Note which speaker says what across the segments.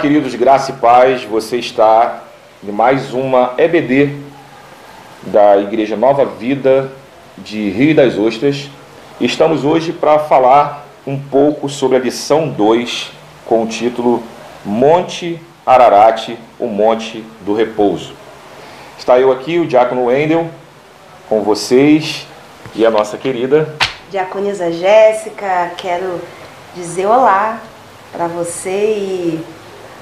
Speaker 1: Queridos, graça e paz. Você está em mais uma EBD da Igreja Nova Vida de Rio das Ostras. Estamos hoje para falar um pouco sobre a lição 2 com o título Monte Ararat, o Monte do Repouso. Está eu aqui, o Diácono Wendel, com vocês e a nossa querida
Speaker 2: Diaconisa Jéssica, quero dizer olá para você e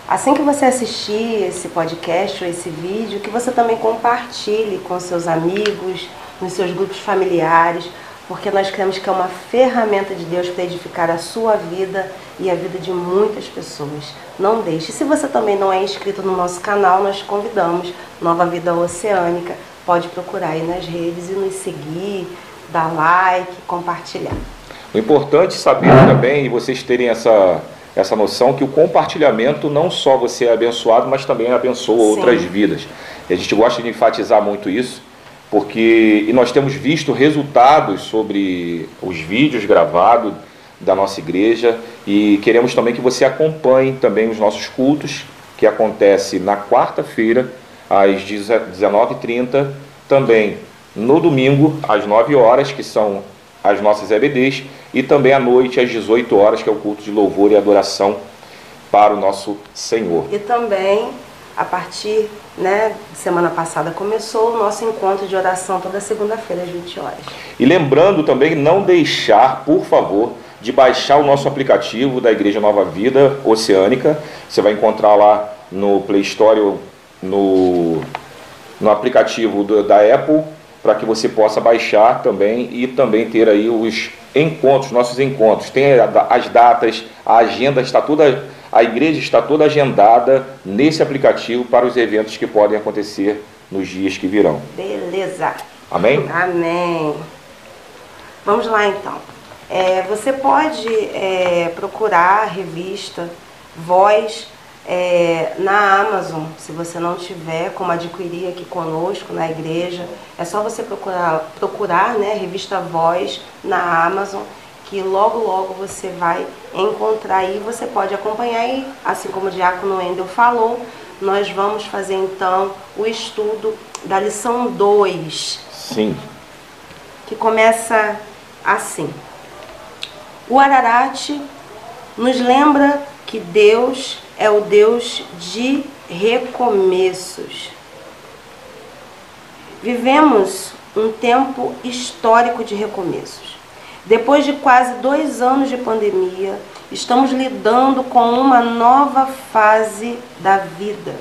Speaker 2: assim que você assistir esse podcast ou esse vídeo, que você também compartilhe com seus amigos, nos seus grupos familiares, porque nós cremos que é uma ferramenta de Deus para edificar a sua vida e a vida de muitas pessoas. Não deixe. Se você também não é inscrito no nosso canal, nós convidamos. Nova Vida Oceânica. Pode procurar aí nas redes e nos seguir, dar like, compartilhar.
Speaker 1: O importante saber também, e vocês terem essa, essa noção, que o compartilhamento não só você é abençoado, mas também abençoa
Speaker 2: Sim.
Speaker 1: outras vidas. E a gente gosta de enfatizar muito isso, porque e nós temos visto resultados sobre os vídeos gravados da nossa igreja e queremos também que você acompanhe também os nossos cultos, que acontece na quarta-feira, às 19h30, também no domingo, às 9 horas, que são as nossas EBDs, e também à noite, às 18 horas, que é o culto de louvor e adoração para o nosso Senhor.
Speaker 2: E também, a partir, né, semana passada começou o nosso encontro de oração toda segunda-feira às 20 horas.
Speaker 1: E lembrando também, não deixar, por favor, de baixar o nosso aplicativo da Igreja Nova Vida Oceânica. Você vai encontrar lá no Play Store, no, no aplicativo do, da Apple, para que você possa baixar também e também ter aí os encontros, nossos encontros. Tem as datas, a agenda está toda, a igreja está toda agendada nesse aplicativo para os eventos que podem acontecer nos dias que virão.
Speaker 2: Beleza.
Speaker 1: Amém?
Speaker 2: Amém. Vamos lá então. É, você pode é, procurar a revista Voz é, na Amazon, se você não tiver como adquirir aqui conosco na igreja, é só você procurar, procurar né, a revista Voz na Amazon, que logo logo você vai encontrar aí, você pode acompanhar e, assim como o Diácono Wendel falou, nós vamos fazer então o estudo da lição 2.
Speaker 1: Sim.
Speaker 2: Que começa assim. O Ararat nos lembra que Deus é o Deus de recomeços. Vivemos um tempo histórico de recomeços. Depois de quase dois anos de pandemia, estamos lidando com uma nova fase da vida.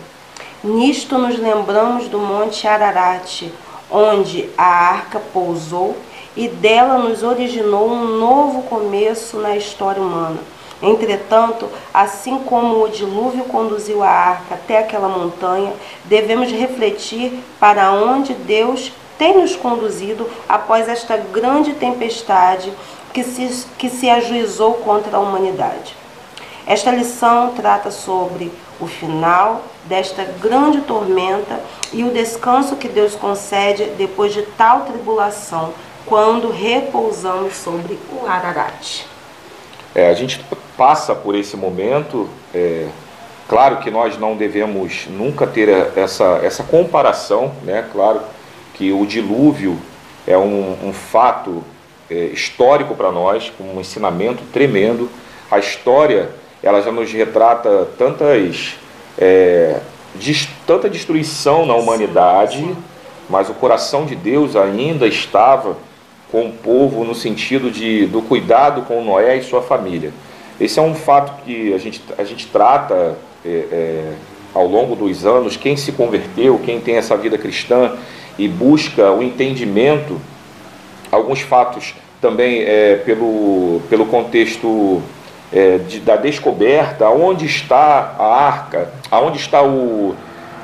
Speaker 2: Nisto nos lembramos do Monte Ararat, onde a arca pousou e dela nos originou um novo começo na história humana. Entretanto, assim como o dilúvio conduziu a arca até aquela montanha, devemos refletir para onde Deus tem nos conduzido após esta grande tempestade que se, que se ajuizou contra a humanidade. Esta lição trata sobre o final desta grande tormenta e o descanso que Deus concede depois de tal tribulação, quando repousamos sobre o Ararat.
Speaker 1: É, a gente passa por esse momento. É, claro que nós não devemos nunca ter essa, essa comparação, né? Claro que o dilúvio é um, um fato é, histórico para nós, um ensinamento tremendo. A história ela já nos retrata tantas é, de, tanta destruição na humanidade, mas o coração de Deus ainda estava com o povo no sentido de, do cuidado com Noé e sua família. Esse é um fato que a gente, a gente trata é, é, ao longo dos anos, quem se converteu, quem tem essa vida cristã e busca o entendimento, alguns fatos também é, pelo, pelo contexto é, de, da descoberta, onde está a arca, aonde está o,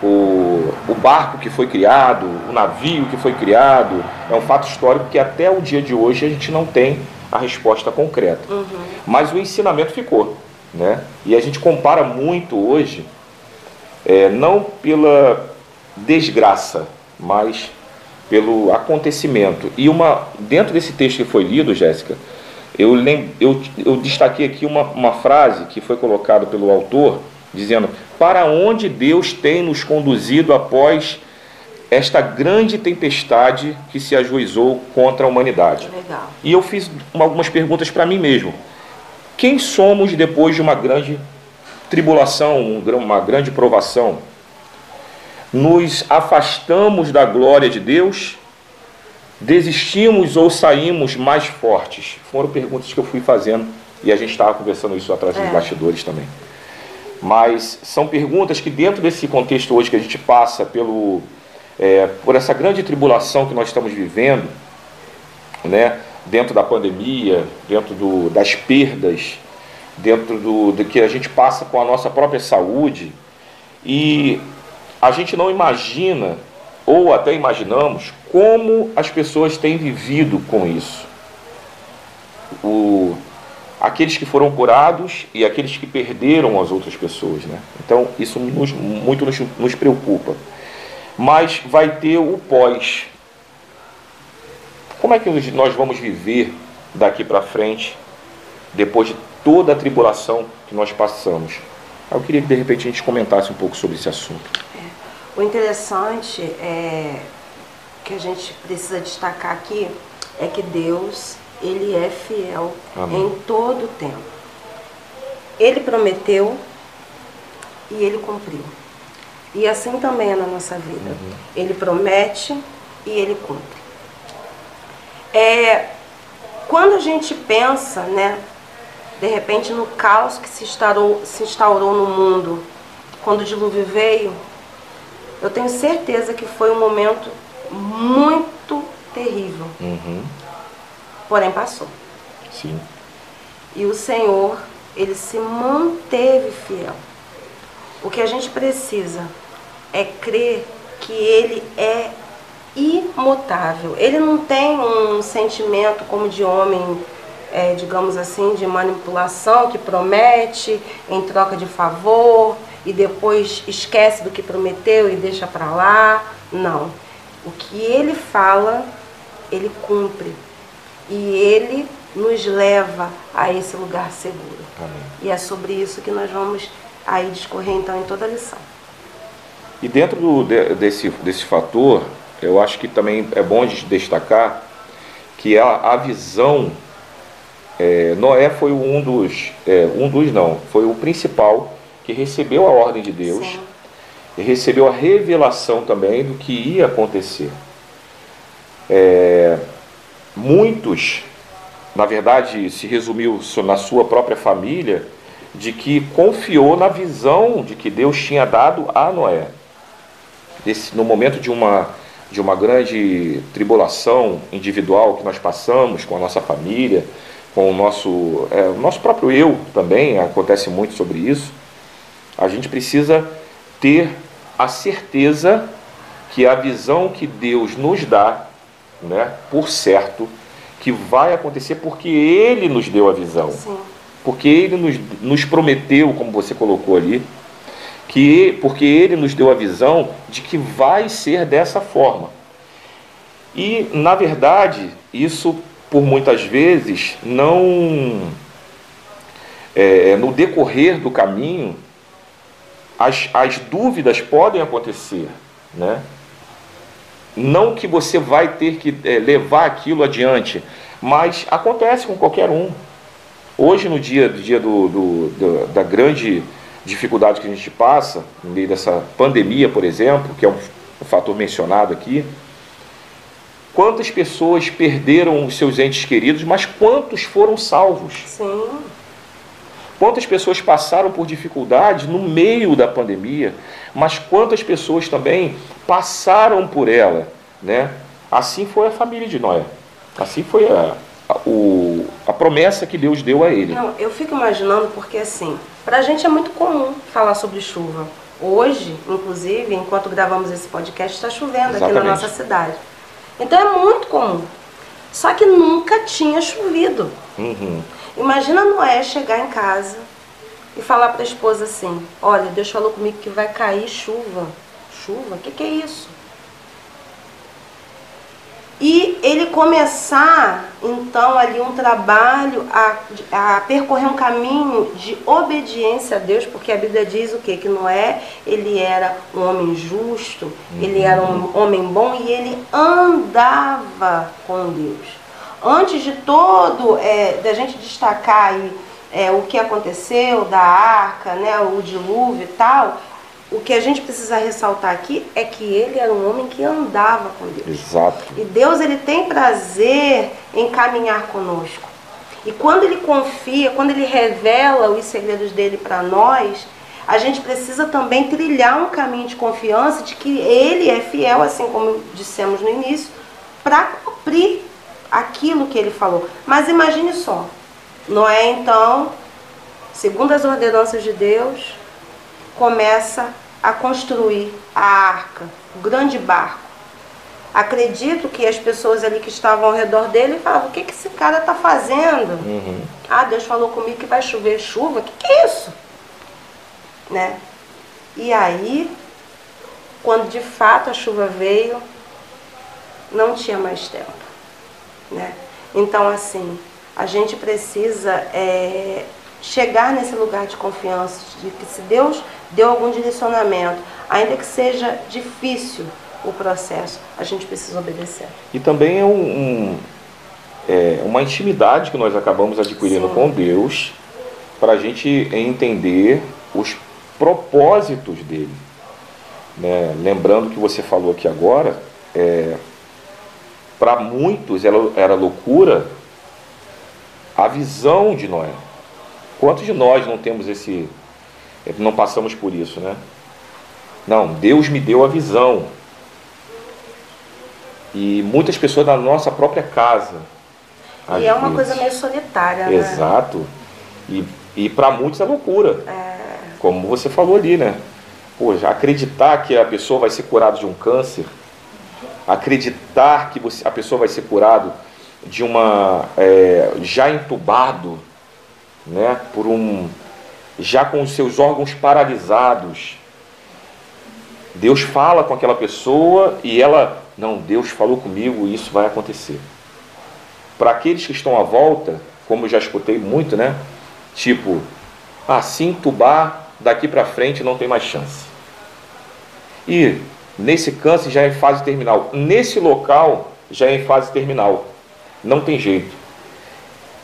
Speaker 1: o, o barco que foi criado, o navio que foi criado, é um fato histórico que até o dia de hoje a gente não tem a resposta concreta.
Speaker 2: Uhum.
Speaker 1: Mas o ensinamento ficou. Né? E a gente compara muito hoje, é, não pela desgraça, mas pelo acontecimento. E uma dentro desse texto que foi lido, Jéssica, eu, lem, eu, eu destaquei aqui uma, uma frase que foi colocada pelo autor, dizendo: Para onde Deus tem nos conduzido após esta grande tempestade que se ajuizou contra a humanidade?
Speaker 2: Legal.
Speaker 1: E eu fiz algumas perguntas para mim mesmo. Quem somos depois de uma grande tribulação, uma grande provação? Nos afastamos da glória de Deus? Desistimos ou saímos mais fortes? Foram perguntas que eu fui fazendo e a gente estava conversando isso atrás dos
Speaker 2: É.
Speaker 1: bastidores também. Mas são perguntas que dentro desse contexto hoje que a gente passa pelo, é, por essa grande tribulação que nós estamos vivendo, né, dentro da pandemia, dentro do, das perdas, dentro do, do que a gente passa com a nossa própria saúde, e a gente não imagina, ou até imaginamos, como as pessoas têm vivido com isso. O, aqueles que foram curados e aqueles que perderam as outras pessoas. Né? Então, isso nos, muito nos, nos preocupa. Mas vai ter o pós. Como é que nós vamos viver daqui para frente, depois de toda a tribulação que nós passamos? Eu queria que de repente a gente comentasse um pouco sobre esse assunto.
Speaker 2: O interessante é que a gente precisa destacar aqui é que Deus ele é fiel
Speaker 1: Amém.
Speaker 2: em todo o tempo. Ele prometeu e ele cumpriu. E assim também é na nossa vida.
Speaker 1: Uhum.
Speaker 2: Ele promete e ele cumpre. É, quando a gente pensa, né, de repente no caos que se instaurou, se instaurou no mundo, quando o dilúvio veio, eu tenho certeza que foi um momento muito terrível.
Speaker 1: Uhum.
Speaker 2: Porém passou.
Speaker 1: Sim.
Speaker 2: E o Senhor, ele se manteve fiel. O que a gente precisa é crer que ele é imutável. Ele não tem um sentimento como de homem, é, digamos assim, de manipulação que promete em troca de favor e depois esquece do que prometeu e deixa para lá. Não. O que ele fala, ele cumpre. E ele nos leva a esse lugar seguro.
Speaker 1: Amém.
Speaker 2: E é sobre isso que nós vamos aí discorrer então em toda a lição.
Speaker 1: E dentro do- de- desse, desse fator, eu acho que também é bom gente destacar que a, a visão, é, Noé foi um dos, é, um dos não, foi o principal que recebeu a ordem de Deus
Speaker 2: Sim.
Speaker 1: e recebeu a revelação também do que ia acontecer. É, muitos, na verdade, se resumiu na sua própria família, de que confiou na visão de que Deus tinha dado a Noé. Desse, no momento de uma, de uma grande tribulação individual que nós passamos com a nossa família, com o nosso, é, o nosso próprio eu também, acontece muito sobre isso, a gente precisa ter a certeza que a visão que Deus nos dá, né, por certo, que vai acontecer porque Ele nos deu a visão
Speaker 2: Sim.
Speaker 1: porque ele nos, nos prometeu, como você colocou ali, que porque ele nos deu a visão de que vai ser dessa forma. E, na verdade, isso por muitas vezes não. é, no decorrer do caminho, as, as dúvidas podem acontecer, né? Não que você vai ter que é, levar aquilo adiante, mas acontece com qualquer um. Hoje, no dia, dia do, do- do- da grande dificuldade que a gente passa, no meio dessa pandemia, por exemplo, que é um, um fator mencionado aqui, quantas pessoas perderam os seus entes queridos, mas quantos foram salvos?
Speaker 2: Sim.
Speaker 1: Quantas pessoas passaram por dificuldades no meio da pandemia, mas quantas pessoas também passaram por ela, né? Assim foi a família de Noé. Assim foi a, a, o- a promessa que Deus deu a ele.
Speaker 2: Não, eu fico imaginando porque assim, pra gente é muito comum falar sobre chuva. Hoje, inclusive, enquanto gravamos esse podcast, está chovendo aqui na
Speaker 1: Exatamente.
Speaker 2: nossa cidade. Então é muito comum. Só que nunca tinha chovido.
Speaker 1: Uhum.
Speaker 2: Imagina Noé chegar em casa e falar para a esposa assim: Olha, Deus falou comigo que vai cair chuva. Chuva? O que, que é isso? E ele começar então ali um trabalho a, a, percorrer um caminho de obediência a Deus, porque a Bíblia diz o que? Que Noé ele era um homem justo, uhum. ele era um homem bom e ele andava com Deus. Antes de todo, é, da gente destacar aí é, o que aconteceu da arca, né, o dilúvio e tal, o que a gente precisa ressaltar aqui é que ele era um homem que andava com Deus.
Speaker 1: Exato.
Speaker 2: E Deus ele tem prazer em caminhar conosco. E quando ele confia, quando ele revela os segredos dele para nós, a gente precisa também trilhar um caminho de confiança de que ele é fiel, assim como dissemos no início, para cumprir aquilo que ele falou. Mas imagine só, Noé então, segundo as ordenanças de Deus, começa a construir a arca, o grande barco. Acredito que as pessoas ali que estavam ao redor dele falavam: o que, que esse cara está fazendo? Uhum. Ah, Deus falou comigo que vai chover chuva. O que, que é isso? Né? E aí, quando de fato a chuva veio, não tinha mais tempo. Né? Então, assim, a gente precisa é, chegar nesse lugar de confiança, de que se Deus deu algum direcionamento, ainda que seja difícil o processo, a gente precisa obedecer.
Speaker 1: E também é, um, um é uma intimidade que nós acabamos adquirindo Sim. com Deus para a gente entender os propósitos dele. Né? Lembrando que você falou aqui agora, é, para muitos era, era loucura a visão de Noé. Quantos de nós não temos esse, não passamos por isso, né? Não, Deus me deu a visão. E muitas pessoas da nossa própria casa.
Speaker 2: E é uma vezes. coisa meio solitária,
Speaker 1: né? Exato. E, e para muitos é loucura. É. Como você falou ali, né? Pô, acreditar que a pessoa vai ser curada de um câncer, acreditar que você, a pessoa vai ser curada de uma. É, já entubado, né? Por um já com os seus órgãos paralisados. Deus fala com aquela pessoa e ela, não, Deus falou comigo e isso vai acontecer. Para aqueles que estão à volta, como eu já escutei muito, né? Tipo, assim entubar daqui para frente não tem mais chance. E nesse câncer já é em fase terminal. Nesse local já é em fase terminal. Não tem jeito.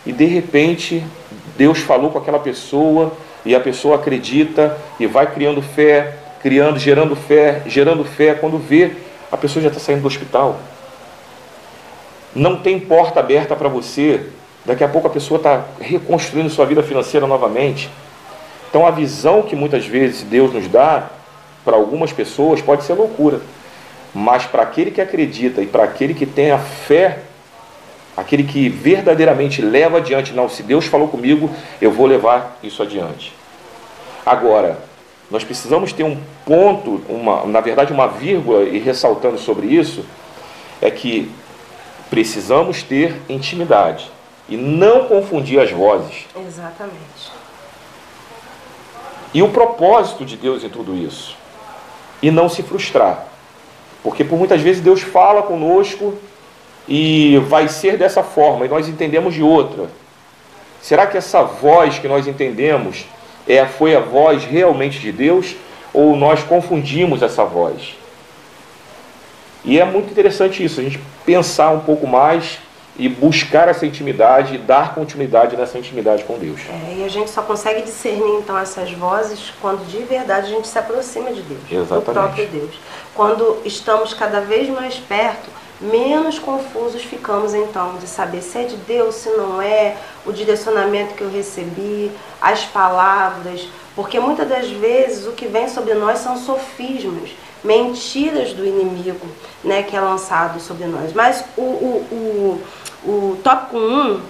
Speaker 1: E de repente, Deus falou com aquela pessoa e a pessoa acredita e vai criando fé, criando, gerando fé, gerando fé. Quando vê, a pessoa já está saindo do hospital. Não tem porta aberta para você. Daqui a pouco a pessoa está reconstruindo sua vida financeira novamente. Então a visão que muitas vezes Deus nos dá para algumas pessoas pode ser loucura. Mas para aquele que acredita e para aquele que tem a fé aquele que verdadeiramente leva adiante, não, se Deus falou comigo, eu vou levar isso adiante. Agora, nós precisamos ter um ponto, uma, na verdade uma vírgula, e ressaltando sobre isso, é que precisamos ter intimidade e não confundir as vozes.
Speaker 2: Exatamente.
Speaker 1: E o propósito de Deus em tudo isso. E não se frustrar. Porque por muitas vezes Deus fala conosco e vai ser dessa forma, e nós entendemos de outra. Será que essa voz que nós entendemos é, foi a voz realmente de Deus ou nós confundimos essa voz? E é muito interessante isso, a gente pensar um pouco mais e buscar essa intimidade e dar continuidade nessa intimidade com Deus.
Speaker 2: É, e a gente só consegue discernir então essas vozes quando de verdade a gente se aproxima de Deus,
Speaker 1: Exatamente.
Speaker 2: do próprio Deus. Quando estamos cada vez mais perto menos confusos ficamos então de saber se é de Deus, se não é, o direcionamento que eu recebi, as palavras, porque muitas das vezes o que vem sobre nós são sofismas, mentiras do inimigo, né, que é lançado sobre nós. Mas o, o, o, o tópico 1, um, uhum.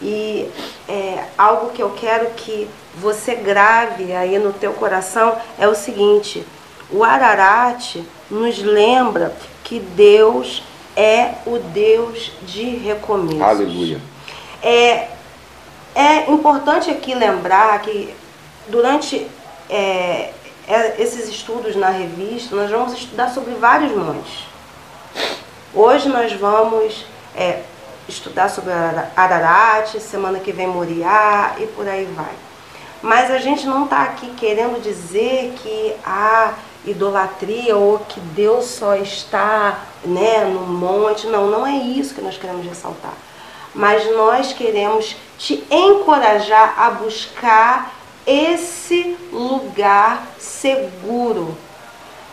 Speaker 2: e é, algo que eu quero que você grave aí no teu coração é o seguinte, o Ararat nos lembra que Deus é o Deus de recomeços.
Speaker 1: Aleluia.
Speaker 2: É, é importante aqui lembrar que durante é, é, esses estudos na revista, nós vamos estudar sobre vários montes. Hoje nós vamos é, estudar sobre Ararat, semana que vem Moriá e por aí vai. Mas a gente não está aqui querendo dizer que há idolatria ou que Deus só está né, no monte. Não, não é isso que nós queremos ressaltar. Mas nós queremos te encorajar a buscar esse lugar seguro.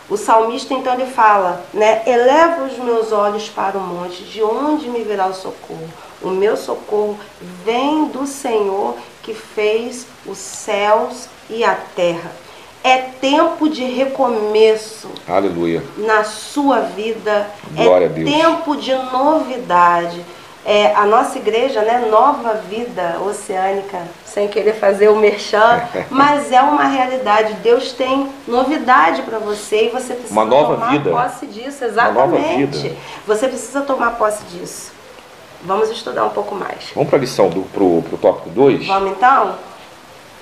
Speaker 2: O salmista então ele fala, né? Eleva os meus olhos para o monte, de onde me virá o socorro? O meu socorro vem do Senhor que fez os céus e a terra. É tempo de recomeço.
Speaker 1: Aleluia.
Speaker 2: Na sua vida.
Speaker 1: Glória
Speaker 2: é
Speaker 1: a Deus.
Speaker 2: tempo de novidade. É, a nossa igreja, né, Nova Vida Oceânica, sem querer fazer o merchan, mas é uma realidade. Deus tem novidade para você e você precisa
Speaker 1: uma nova
Speaker 2: tomar
Speaker 1: vida.
Speaker 2: posse disso, exatamente.
Speaker 1: Uma nova vida.
Speaker 2: Você precisa tomar posse disso. Vamos estudar um pouco mais.
Speaker 1: Vamos para a lição do pro, pro tópico 2?
Speaker 2: Vamos então?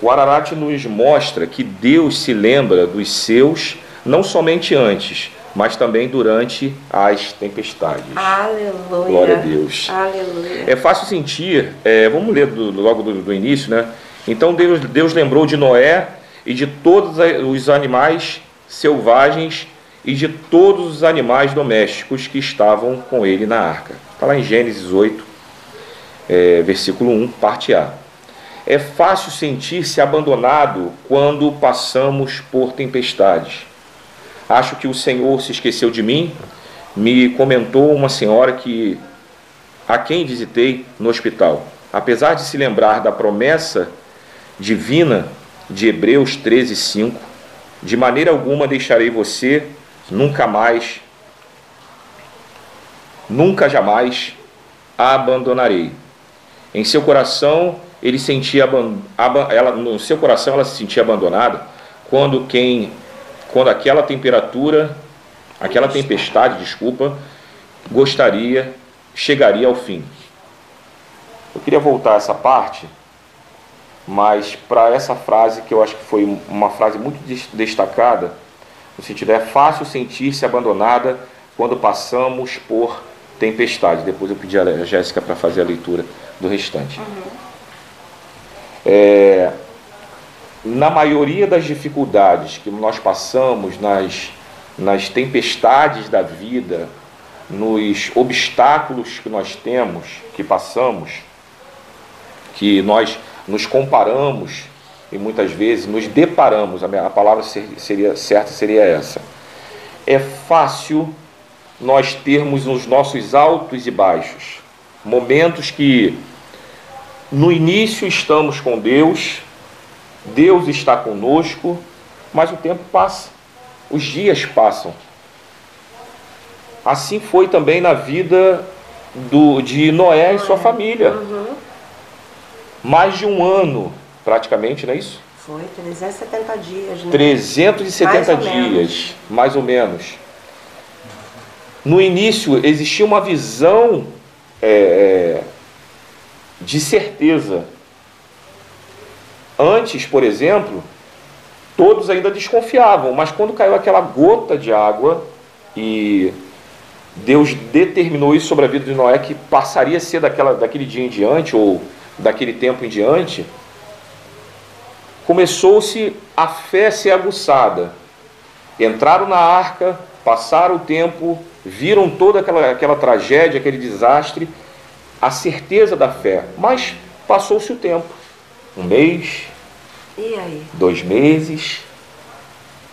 Speaker 1: O Ararat nos mostra que Deus se lembra dos seus não somente antes, mas também durante as tempestades.
Speaker 2: Aleluia.
Speaker 1: Glória a Deus.
Speaker 2: Aleluia.
Speaker 1: É fácil sentir, é, vamos ler do, logo do, do, início, né? Então Deus, Deus lembrou de Noé e de todos os animais selvagens e de todos os animais domésticos que estavam com ele na arca. Está lá em Gênesis 8, é, versículo 1, parte A. É fácil sentir-se abandonado quando passamos por tempestades. Acho que o Senhor se esqueceu de mim. Me comentou uma senhora que a quem visitei no hospital. Apesar de se lembrar da promessa divina de Hebreus 13, 5, de maneira alguma deixarei você, nunca mais, nunca jamais abandonarei. Em seu coração ele sentia ela no seu coração ela se sentia abandonada quando quem quando aquela temperatura, aquela tempestade, desculpa, gostaria chegaria ao fim. Eu queria voltar a essa parte, mas para essa frase que eu acho que foi uma frase muito destacada, no sentido é fácil sentir-se abandonada quando passamos por tempestade. Depois eu pedi a Jéssica para fazer a leitura do restante. Uhum. É, na maioria das dificuldades que nós passamos, nas, nas tempestades da vida, nos obstáculos que nós temos, que passamos, que nós nos comparamos e muitas vezes nos deparamos, a palavra seria certa seria essa. É fácil nós termos os nossos altos e baixos, momentos que no início estamos com Deus, Deus está conosco, mas o tempo passa, os dias passam. Assim foi também na vida do, de Noé e sua família. Uhum. Mais de um ano, praticamente, não é isso?
Speaker 2: Foi 370 dias. Né?
Speaker 1: 370 mais dias, mais ou menos. No início existia uma visão é, é de certeza. Antes, por exemplo, todos ainda desconfiavam, mas quando caiu aquela gota de água e Deus determinou isso sobre a vida de Noé que passaria a ser daquela, daquele dia em diante ou daquele tempo em diante, começou-se a fé ser aguçada. Entraram na arca, passaram o tempo, viram toda aquela, aquela tragédia, aquele desastre a certeza da fé. Mas passou-se o tempo. Um mês, dois meses.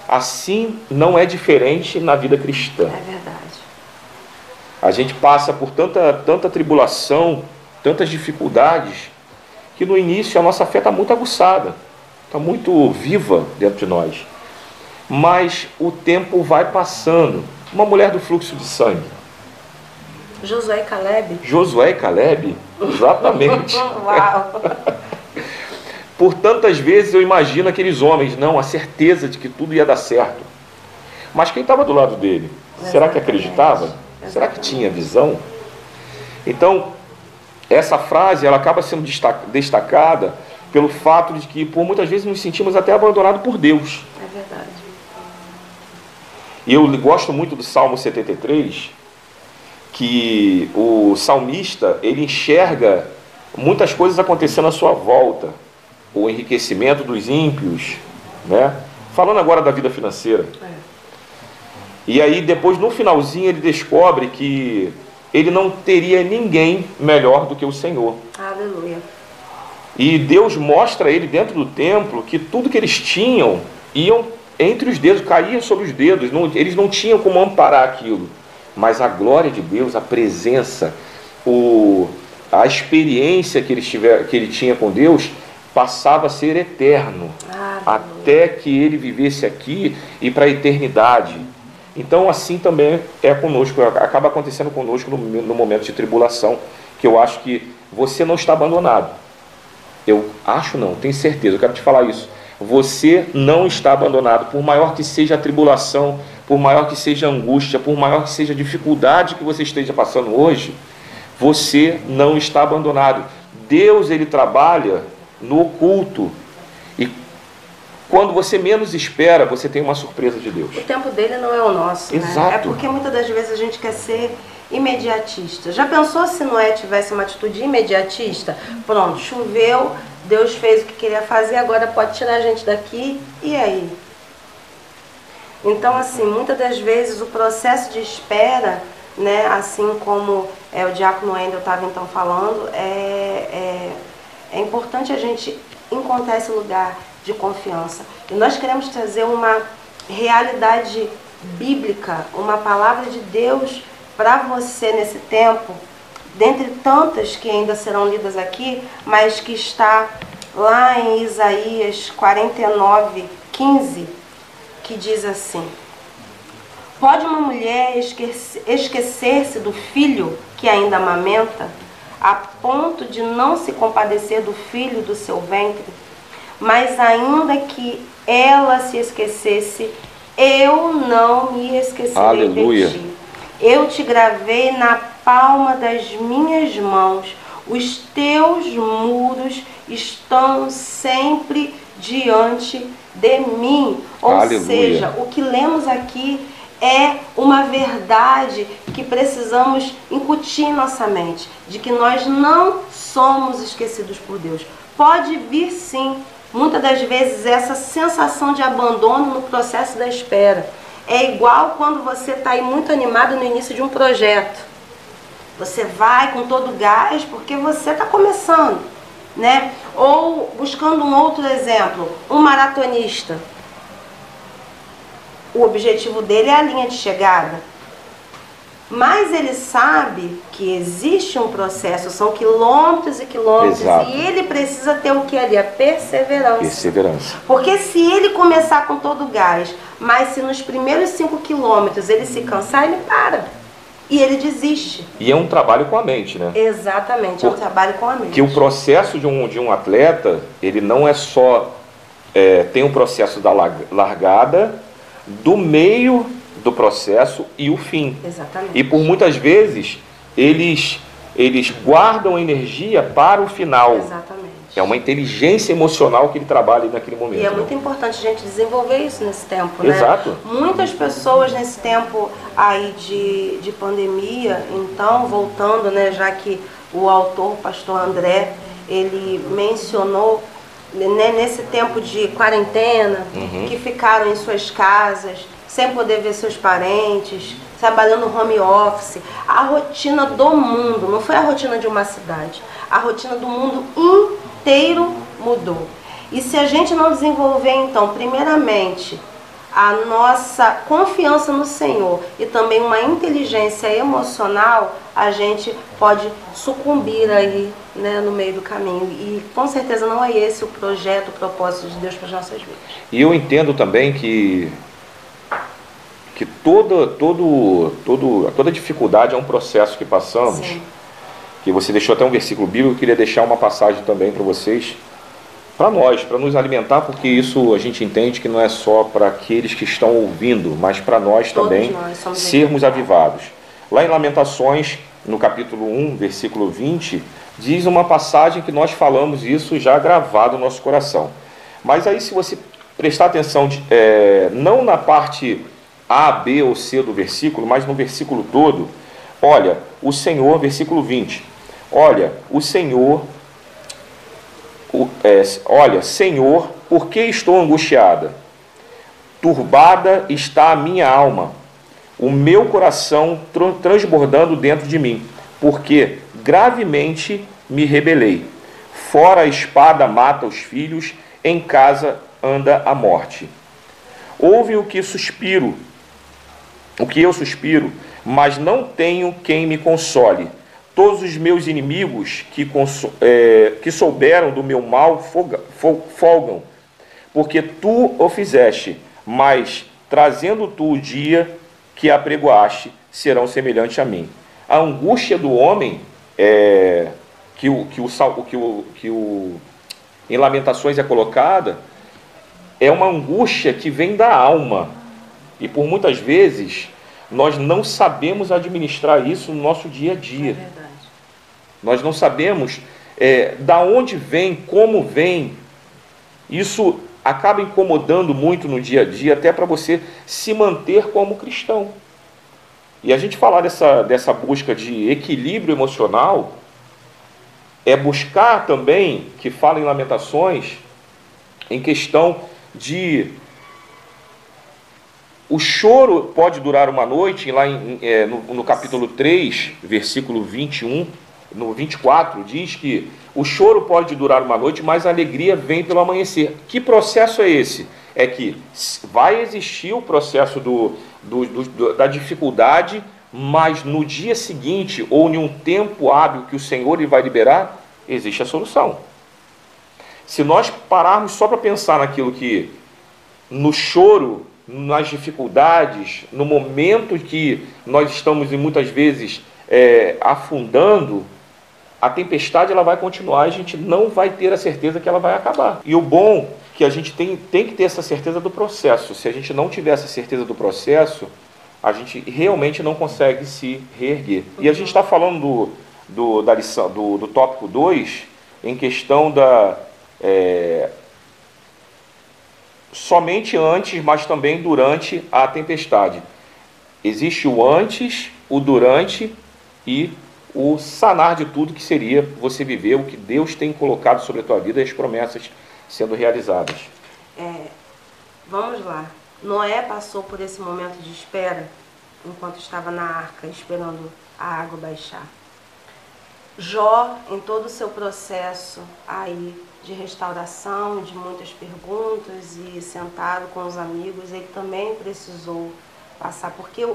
Speaker 1: Assim não é diferente na vida cristã.
Speaker 2: É verdade.
Speaker 1: A gente passa por tanta, tanta tribulação, tantas dificuldades, que no início a nossa fé está muito aguçada, está muito viva dentro de nós. Mas o tempo vai passando. Uma mulher do fluxo de sangue,
Speaker 2: Josué e Caleb?
Speaker 1: Josué e Caleb? Exatamente.
Speaker 2: Uau!
Speaker 1: Por tantas vezes eu imagino aqueles homens, não, a certeza de que tudo ia dar certo. Mas quem estava do lado dele? Exatamente. Será que acreditava? Exatamente. Será que tinha visão? Então, essa frase ela acaba sendo destacada pelo fato de que, por muitas vezes, nos sentimos até abandonados por Deus.
Speaker 2: É verdade.
Speaker 1: E eu gosto muito do Salmo 73, que o salmista ele enxerga muitas coisas acontecendo à sua volta, o enriquecimento dos ímpios, né? Falando agora da vida financeira. É. E aí depois no finalzinho ele descobre que ele não teria ninguém melhor do que o Senhor.
Speaker 2: Aleluia.
Speaker 1: E Deus mostra a ele dentro do templo que tudo que eles tinham iam entre os dedos, caía sobre os dedos, não, eles não tinham como amparar aquilo. Mas a glória de Deus, a presença, o, a experiência que ele, tiver, que ele tinha com Deus passava a ser eterno, ah, até que ele vivesse aqui e para a eternidade. Então, assim também é conosco, acaba acontecendo conosco no, no momento de tribulação, que eu acho que você não está abandonado. Eu acho não, tenho certeza, eu quero te falar isso. Você não está abandonado, por maior que seja a tribulação, por maior que seja a angústia, por maior que seja a dificuldade que você esteja passando hoje, você não está abandonado. Deus ele trabalha no oculto. E quando você menos espera, você tem uma surpresa de Deus.
Speaker 2: O tempo dele não é o nosso.
Speaker 1: Exato.
Speaker 2: Né? É porque muitas das vezes a gente quer ser imediatista. Já pensou se Noé tivesse uma atitude imediatista? Pronto, choveu, Deus fez o que queria fazer, agora pode tirar a gente daqui, e aí? Então, assim, muitas das vezes o processo de espera, né, assim como é, o Diácono Wendel estava então falando, é, é, é importante a gente encontrar esse lugar de confiança. E nós queremos trazer uma realidade bíblica, uma palavra de Deus para você nesse tempo, dentre tantas que ainda serão lidas aqui, mas que está lá em Isaías 49, 15, que diz assim: Pode uma mulher esquecer-se do filho que ainda amamenta, a ponto de não se compadecer do filho do seu ventre? Mas ainda que ela se esquecesse, eu não me esquecerei
Speaker 1: Aleluia.
Speaker 2: de ti. Eu te gravei na palma das minhas mãos. Os teus muros estão sempre diante de mim. Ou
Speaker 1: Aleluia.
Speaker 2: seja, o que lemos aqui é uma verdade que precisamos incutir em nossa mente, de que nós não somos esquecidos por Deus. Pode vir sim, muitas das vezes, essa sensação de abandono no processo da espera. É igual quando você está aí muito animado no início de um projeto. Você vai com todo gás porque você está começando, né? Ou buscando um outro exemplo, um maratonista. O objetivo dele é a linha de chegada. Mas ele sabe que existe um processo, são quilômetros e quilômetros,
Speaker 1: Exato.
Speaker 2: e ele precisa ter o que ali? A perseverança.
Speaker 1: Perseverança.
Speaker 2: Porque se ele começar com todo o gás, mas se nos primeiros cinco quilômetros ele se cansar, ele para. E ele desiste.
Speaker 1: E é um trabalho com a mente, né?
Speaker 2: Exatamente, é um trabalho com a mente.
Speaker 1: Que o processo de um, de um atleta, ele não é só. É, tem o um processo da largada, do meio do processo e o fim.
Speaker 2: Exatamente.
Speaker 1: E por muitas vezes eles eles guardam energia para o final.
Speaker 2: Exatamente.
Speaker 1: É uma inteligência emocional que ele trabalha naquele momento.
Speaker 2: E é muito
Speaker 1: né?
Speaker 2: importante a gente desenvolver isso nesse tempo, né?
Speaker 1: Exato.
Speaker 2: Muitas pessoas nesse tempo aí de, de pandemia, então, voltando, né, já que o autor, o pastor André, ele mencionou né, nesse tempo de quarentena,
Speaker 1: Uhum.
Speaker 2: que ficaram em suas casas, sem poder ver seus parentes, trabalhando home office, a rotina do mundo, não foi a rotina de uma cidade, a rotina do mundo inteiro mudou. E se a gente não desenvolver, então, primeiramente, a nossa confiança no Senhor e também uma inteligência emocional, a gente pode sucumbir aí né, no meio do caminho. E com certeza não é esse o projeto, o propósito de Deus para as nossas vidas.
Speaker 1: E eu entendo também que que toda, todo, todo, toda dificuldade é um processo que passamos.
Speaker 2: Sim.
Speaker 1: Que você deixou até um versículo bíblico, eu queria deixar uma passagem também para vocês, para nós, para nos alimentar, porque isso a gente entende que não é só para aqueles que estão ouvindo, mas para nós
Speaker 2: Todos
Speaker 1: também
Speaker 2: nós
Speaker 1: sermos avivados. Lá em Lamentações, no capítulo 1, versículo 20, diz uma passagem que nós falamos isso já gravado no nosso coração. Mas aí, se você prestar atenção, de- é, não na parte A, B ou C do versículo, mas no versículo todo, Olha, o Senhor, versículo 20. Olha, o Senhor, o, é, olha, Senhor, por que estou angustiada? Turbada está a minha alma, o meu coração transbordando dentro de mim, porque gravemente me rebelei. Fora a espada mata os filhos, em casa anda a morte. Ouve o que suspiro, o que eu suspiro, mas não tenho quem me console. Todos os meus inimigos que, é, que souberam do meu mal folgam, porque tu o fizeste, mas trazendo tu o dia que apregoaste, serão semelhantes a mim. A angústia do homem, é, que, o, que, o, que, o, que o, em Lamentações é colocada, é uma angústia que vem da alma. E por muitas vezes nós não sabemos administrar isso no nosso dia a dia. É nós não sabemos é, da onde vem, como vem. Isso acaba incomodando muito no dia a dia, até para você se manter como cristão. E a gente falar dessa, dessa busca de equilíbrio emocional é buscar também, que fala em Lamentações, em questão de o choro pode durar uma noite, lá em, é, no, no, capítulo 3, versículo 21, no 24, diz que o choro pode durar uma noite, mas a alegria vem pelo amanhecer. Que processo é esse? É que vai existir o processo do, do, do, da dificuldade, mas no dia seguinte, ou em um tempo hábil que o Senhor ele vai liberar, existe a solução. Se nós pararmos só para pensar naquilo que no choro nas dificuldades, no momento que nós estamos e muitas vezes é, afundando, a tempestade ela vai continuar e a gente não vai ter a certeza que ela vai acabar. E o bom que a gente tem, tem que ter essa certeza do processo. Se a gente não tiver essa certeza do processo, a gente realmente não consegue se reerguer. E a gente está falando do, do, da lição, do, do tópico 2 em questão da é, somente antes, mas também durante a tempestade. Existe o antes, o durante e o sanar de tudo que seria você viver o que Deus tem colocado sobre a tua vida e as promessas sendo realizadas.
Speaker 2: É, vamos lá. Noé passou por esse momento de espera enquanto estava na arca esperando a água baixar. Jó, em todo o seu processo aí de restauração, de muitas perguntas e sentado com os amigos, ele também precisou passar, porque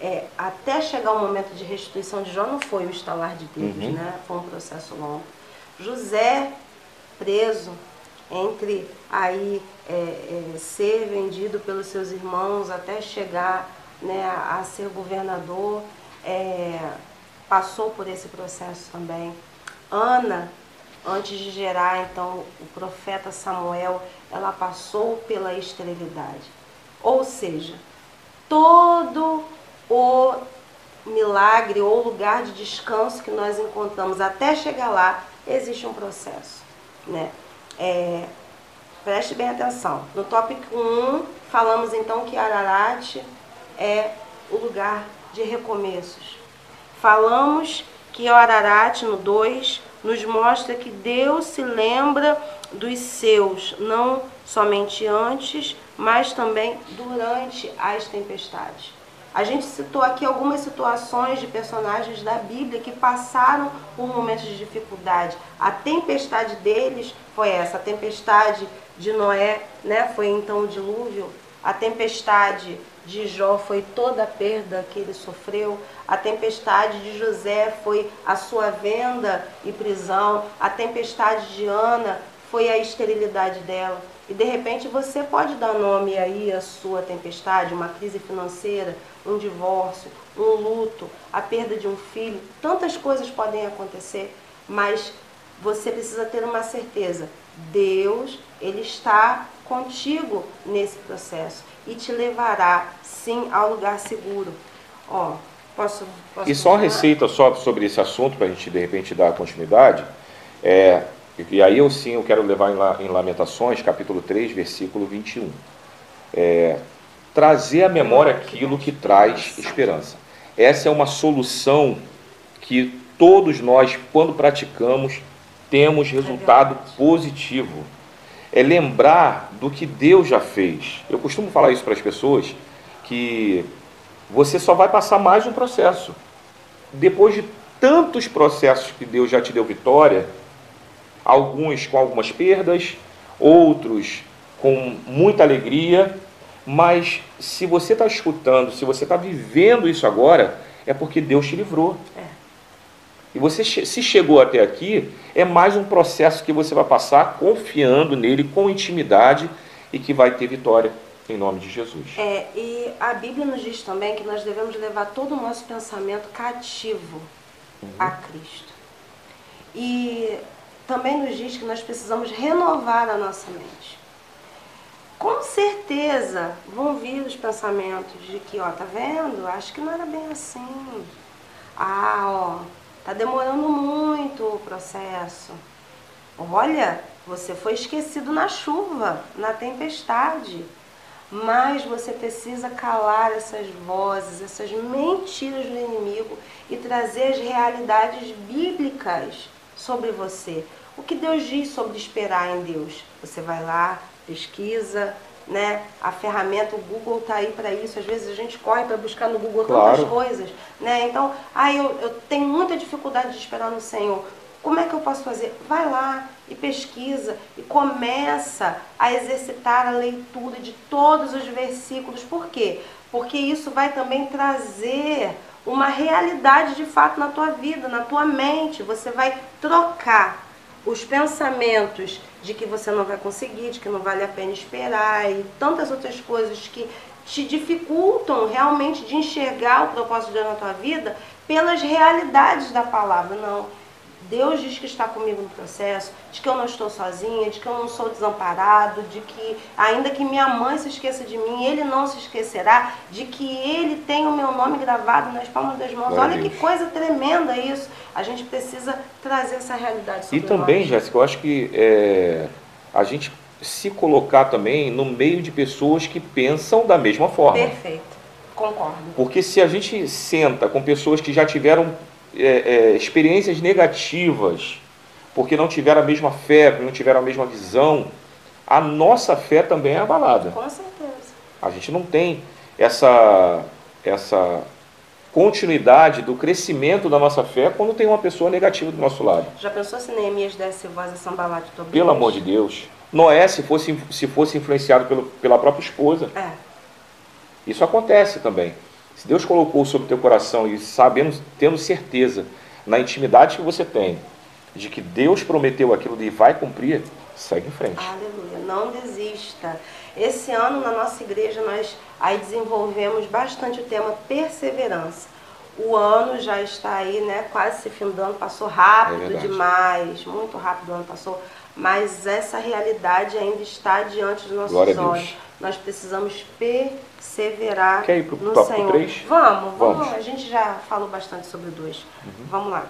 Speaker 2: é, até chegar o momento de restituição de Jó não foi o estalar de Deus, uhum. né? Foi um processo longo. José preso entre aí é, é, ser vendido pelos seus irmãos até chegar né, a, ser governador, é, passou por esse processo também. Ana antes de gerar então o profeta Samuel, ela passou pela esterilidade. Ou seja, todo o milagre ou lugar de descanso que nós encontramos até chegar lá, existe um processo. Né? É, preste bem atenção. No tópico 1, falamos então que Ararat é o lugar de recomeços. Falamos que Ararat, no 2, nos mostra que Deus se lembra dos seus, não somente antes, mas também durante as tempestades. A gente citou aqui algumas situações de personagens da Bíblia que passaram por momentos de dificuldade. A tempestade deles foi essa, a tempestade de Noé, né? Foi então o dilúvio. A tempestade de Jó foi toda a perda que ele sofreu. A tempestade de José foi a sua venda e prisão. A tempestade de Ana foi a esterilidade dela. E de repente você pode dar nome aí à sua tempestade, uma crise financeira, um divórcio, um luto, a perda de um filho. Tantas coisas podem acontecer, mas você precisa ter uma certeza. Deus, ele está contigo nesse processo e te levará sim ao lugar seguro. Ó, posso, posso
Speaker 1: E só uma receita só sobre esse assunto para a gente de repente dar continuidade. É, e aí eu sim eu quero levar em, Lamentações, capítulo 3, versículo 21. É, trazer à memória aquilo que traz esperança. essa é uma solução que todos nós, quando praticamos, temos resultado positivo. É lembrar do que Deus já fez. Eu costumo falar isso para as pessoas que você só vai passar mais um processo. Depois de tantos processos que Deus já te deu vitória, alguns com algumas perdas, outros com muita alegria, mas se você está escutando, se você está vivendo isso agora, é porque Deus te livrou. É. E você, se chegou até aqui, é mais um processo que você vai passar confiando nele com intimidade e que vai ter vitória em nome de Jesus.
Speaker 2: É, e a Bíblia nos diz também que nós devemos levar todo o nosso pensamento cativo uhum. a Cristo. E também nos diz que nós precisamos renovar a nossa mente. Com certeza vão vir os pensamentos de que, ó, tá vendo? Acho que não era bem assim. Ah, ó, tá demorando muito o processo. Olha, você foi esquecido na chuva, na tempestade. Mas você precisa calar essas vozes, essas mentiras do inimigo e trazer as realidades bíblicas sobre você. O que Deus diz sobre esperar em Deus? Você vai lá, pesquisa, né? A ferramenta, o Google está aí para isso. Às vezes a gente corre para buscar no Google claro. tantas coisas, né? Então, ah, eu, eu tenho muita dificuldade de esperar no Senhor. Como é que eu posso fazer? Vai lá e pesquisa e começa a exercitar a leitura de todos os versículos. Por quê? Porque isso vai também trazer uma realidade de fato na tua vida, na tua mente. Você vai trocar os pensamentos de que você não vai conseguir, de que não vale a pena esperar e tantas outras coisas que te dificultam realmente de enxergar o propósito de Deus na tua vida pelas realidades da palavra. Não Deus diz que está comigo no processo, de que eu não estou sozinha, de que eu não sou desamparado, de que ainda que minha mãe se esqueça de mim, ele não se esquecerá, de que ele tem o meu nome gravado nas palmas das mãos. Olha que coisa tremenda isso. A gente precisa trazer essa realidade.
Speaker 1: E também, nós. Jéssica, eu acho que é, a gente se colocar também no meio de pessoas que pensam da mesma forma.
Speaker 2: Perfeito. Concordo.
Speaker 1: Porque se a gente senta com pessoas que já tiveram é, é, experiências negativas, porque não tiveram a mesma fé, não tiveram a mesma visão, a nossa fé também é abalada.
Speaker 2: Com certeza.
Speaker 1: A gente não tem essa, essa continuidade do crescimento da nossa fé quando tem uma pessoa negativa do nosso lado.
Speaker 2: Já pensou se Neemias desse voz a Sambalat
Speaker 1: Tobias? Pelo amor de Deus. Noé, se fosse, se fosse influenciado pelo, pela própria esposa.
Speaker 2: É.
Speaker 1: Isso acontece também. Se Deus colocou sobre teu coração e sabendo, tendo certeza na intimidade que você tem de que Deus prometeu aquilo e vai cumprir, segue em frente.
Speaker 2: Aleluia, não desista. Esse ano na nossa igreja nós aí desenvolvemos bastante o tema perseverança. O ano já está aí, né, quase se findando, passou rápido é demais, muito rápido o ano passou, mas essa realidade ainda está diante dos nossos olhos. Nós precisamos perseverar
Speaker 1: Quer ir pro no tópico Senhor. 3?
Speaker 2: Vamos, vamos, vamos. A gente já falou bastante sobre o 2. Uhum. Vamos lá.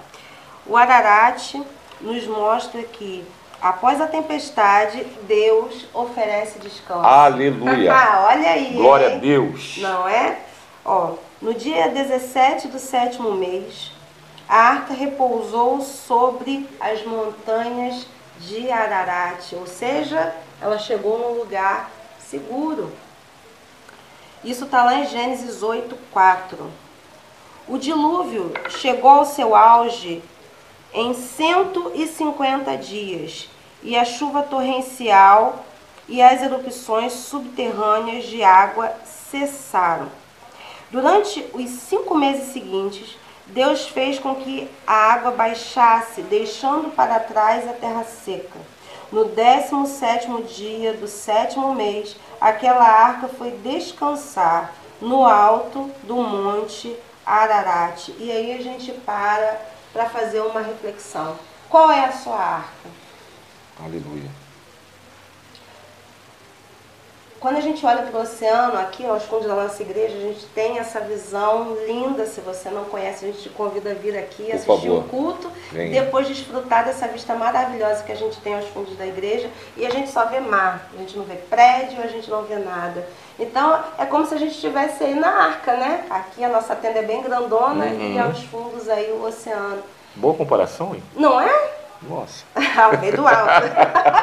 Speaker 2: O Ararat nos mostra que após a tempestade, Deus oferece descanso.
Speaker 1: Aleluia.
Speaker 2: Olha aí.
Speaker 1: Glória hein? a Deus.
Speaker 2: Não é? Ó, no dia 17 do sétimo mês, a arca repousou sobre as montanhas de Ararat, ou seja, ela chegou num lugar seguro. Isso está lá em Gênesis 8, 4. O dilúvio chegou ao seu auge em 150 dias, e a chuva torrencial e as erupções subterrâneas de água cessaram. Durante os cinco meses seguintes, Deus fez com que a água baixasse, deixando para trás a terra seca. No décimo sétimo dia do sétimo mês, aquela arca foi descansar no alto do monte Ararat. E aí a gente para para fazer uma reflexão. Qual é a sua arca?
Speaker 1: Aleluia.
Speaker 2: Quando a gente olha para o oceano, aqui aos fundos da nossa igreja, a gente tem essa visão linda. Se você não conhece, a gente te convida a vir aqui,
Speaker 1: Por
Speaker 2: assistir
Speaker 1: favor.
Speaker 2: o culto,
Speaker 1: Venha.
Speaker 2: depois desfrutar dessa vista maravilhosa que a gente tem aos fundos da igreja. E a gente só vê mar, a gente não vê prédio, a gente não vê nada. Então é como se a gente estivesse aí na arca, né? Aqui a nossa tenda é bem grandona
Speaker 1: Uhum.
Speaker 2: e aos fundos aí o oceano.
Speaker 1: Boa comparação, hein?
Speaker 2: Não é?
Speaker 1: Nossa.
Speaker 2: Ah, veio do alto.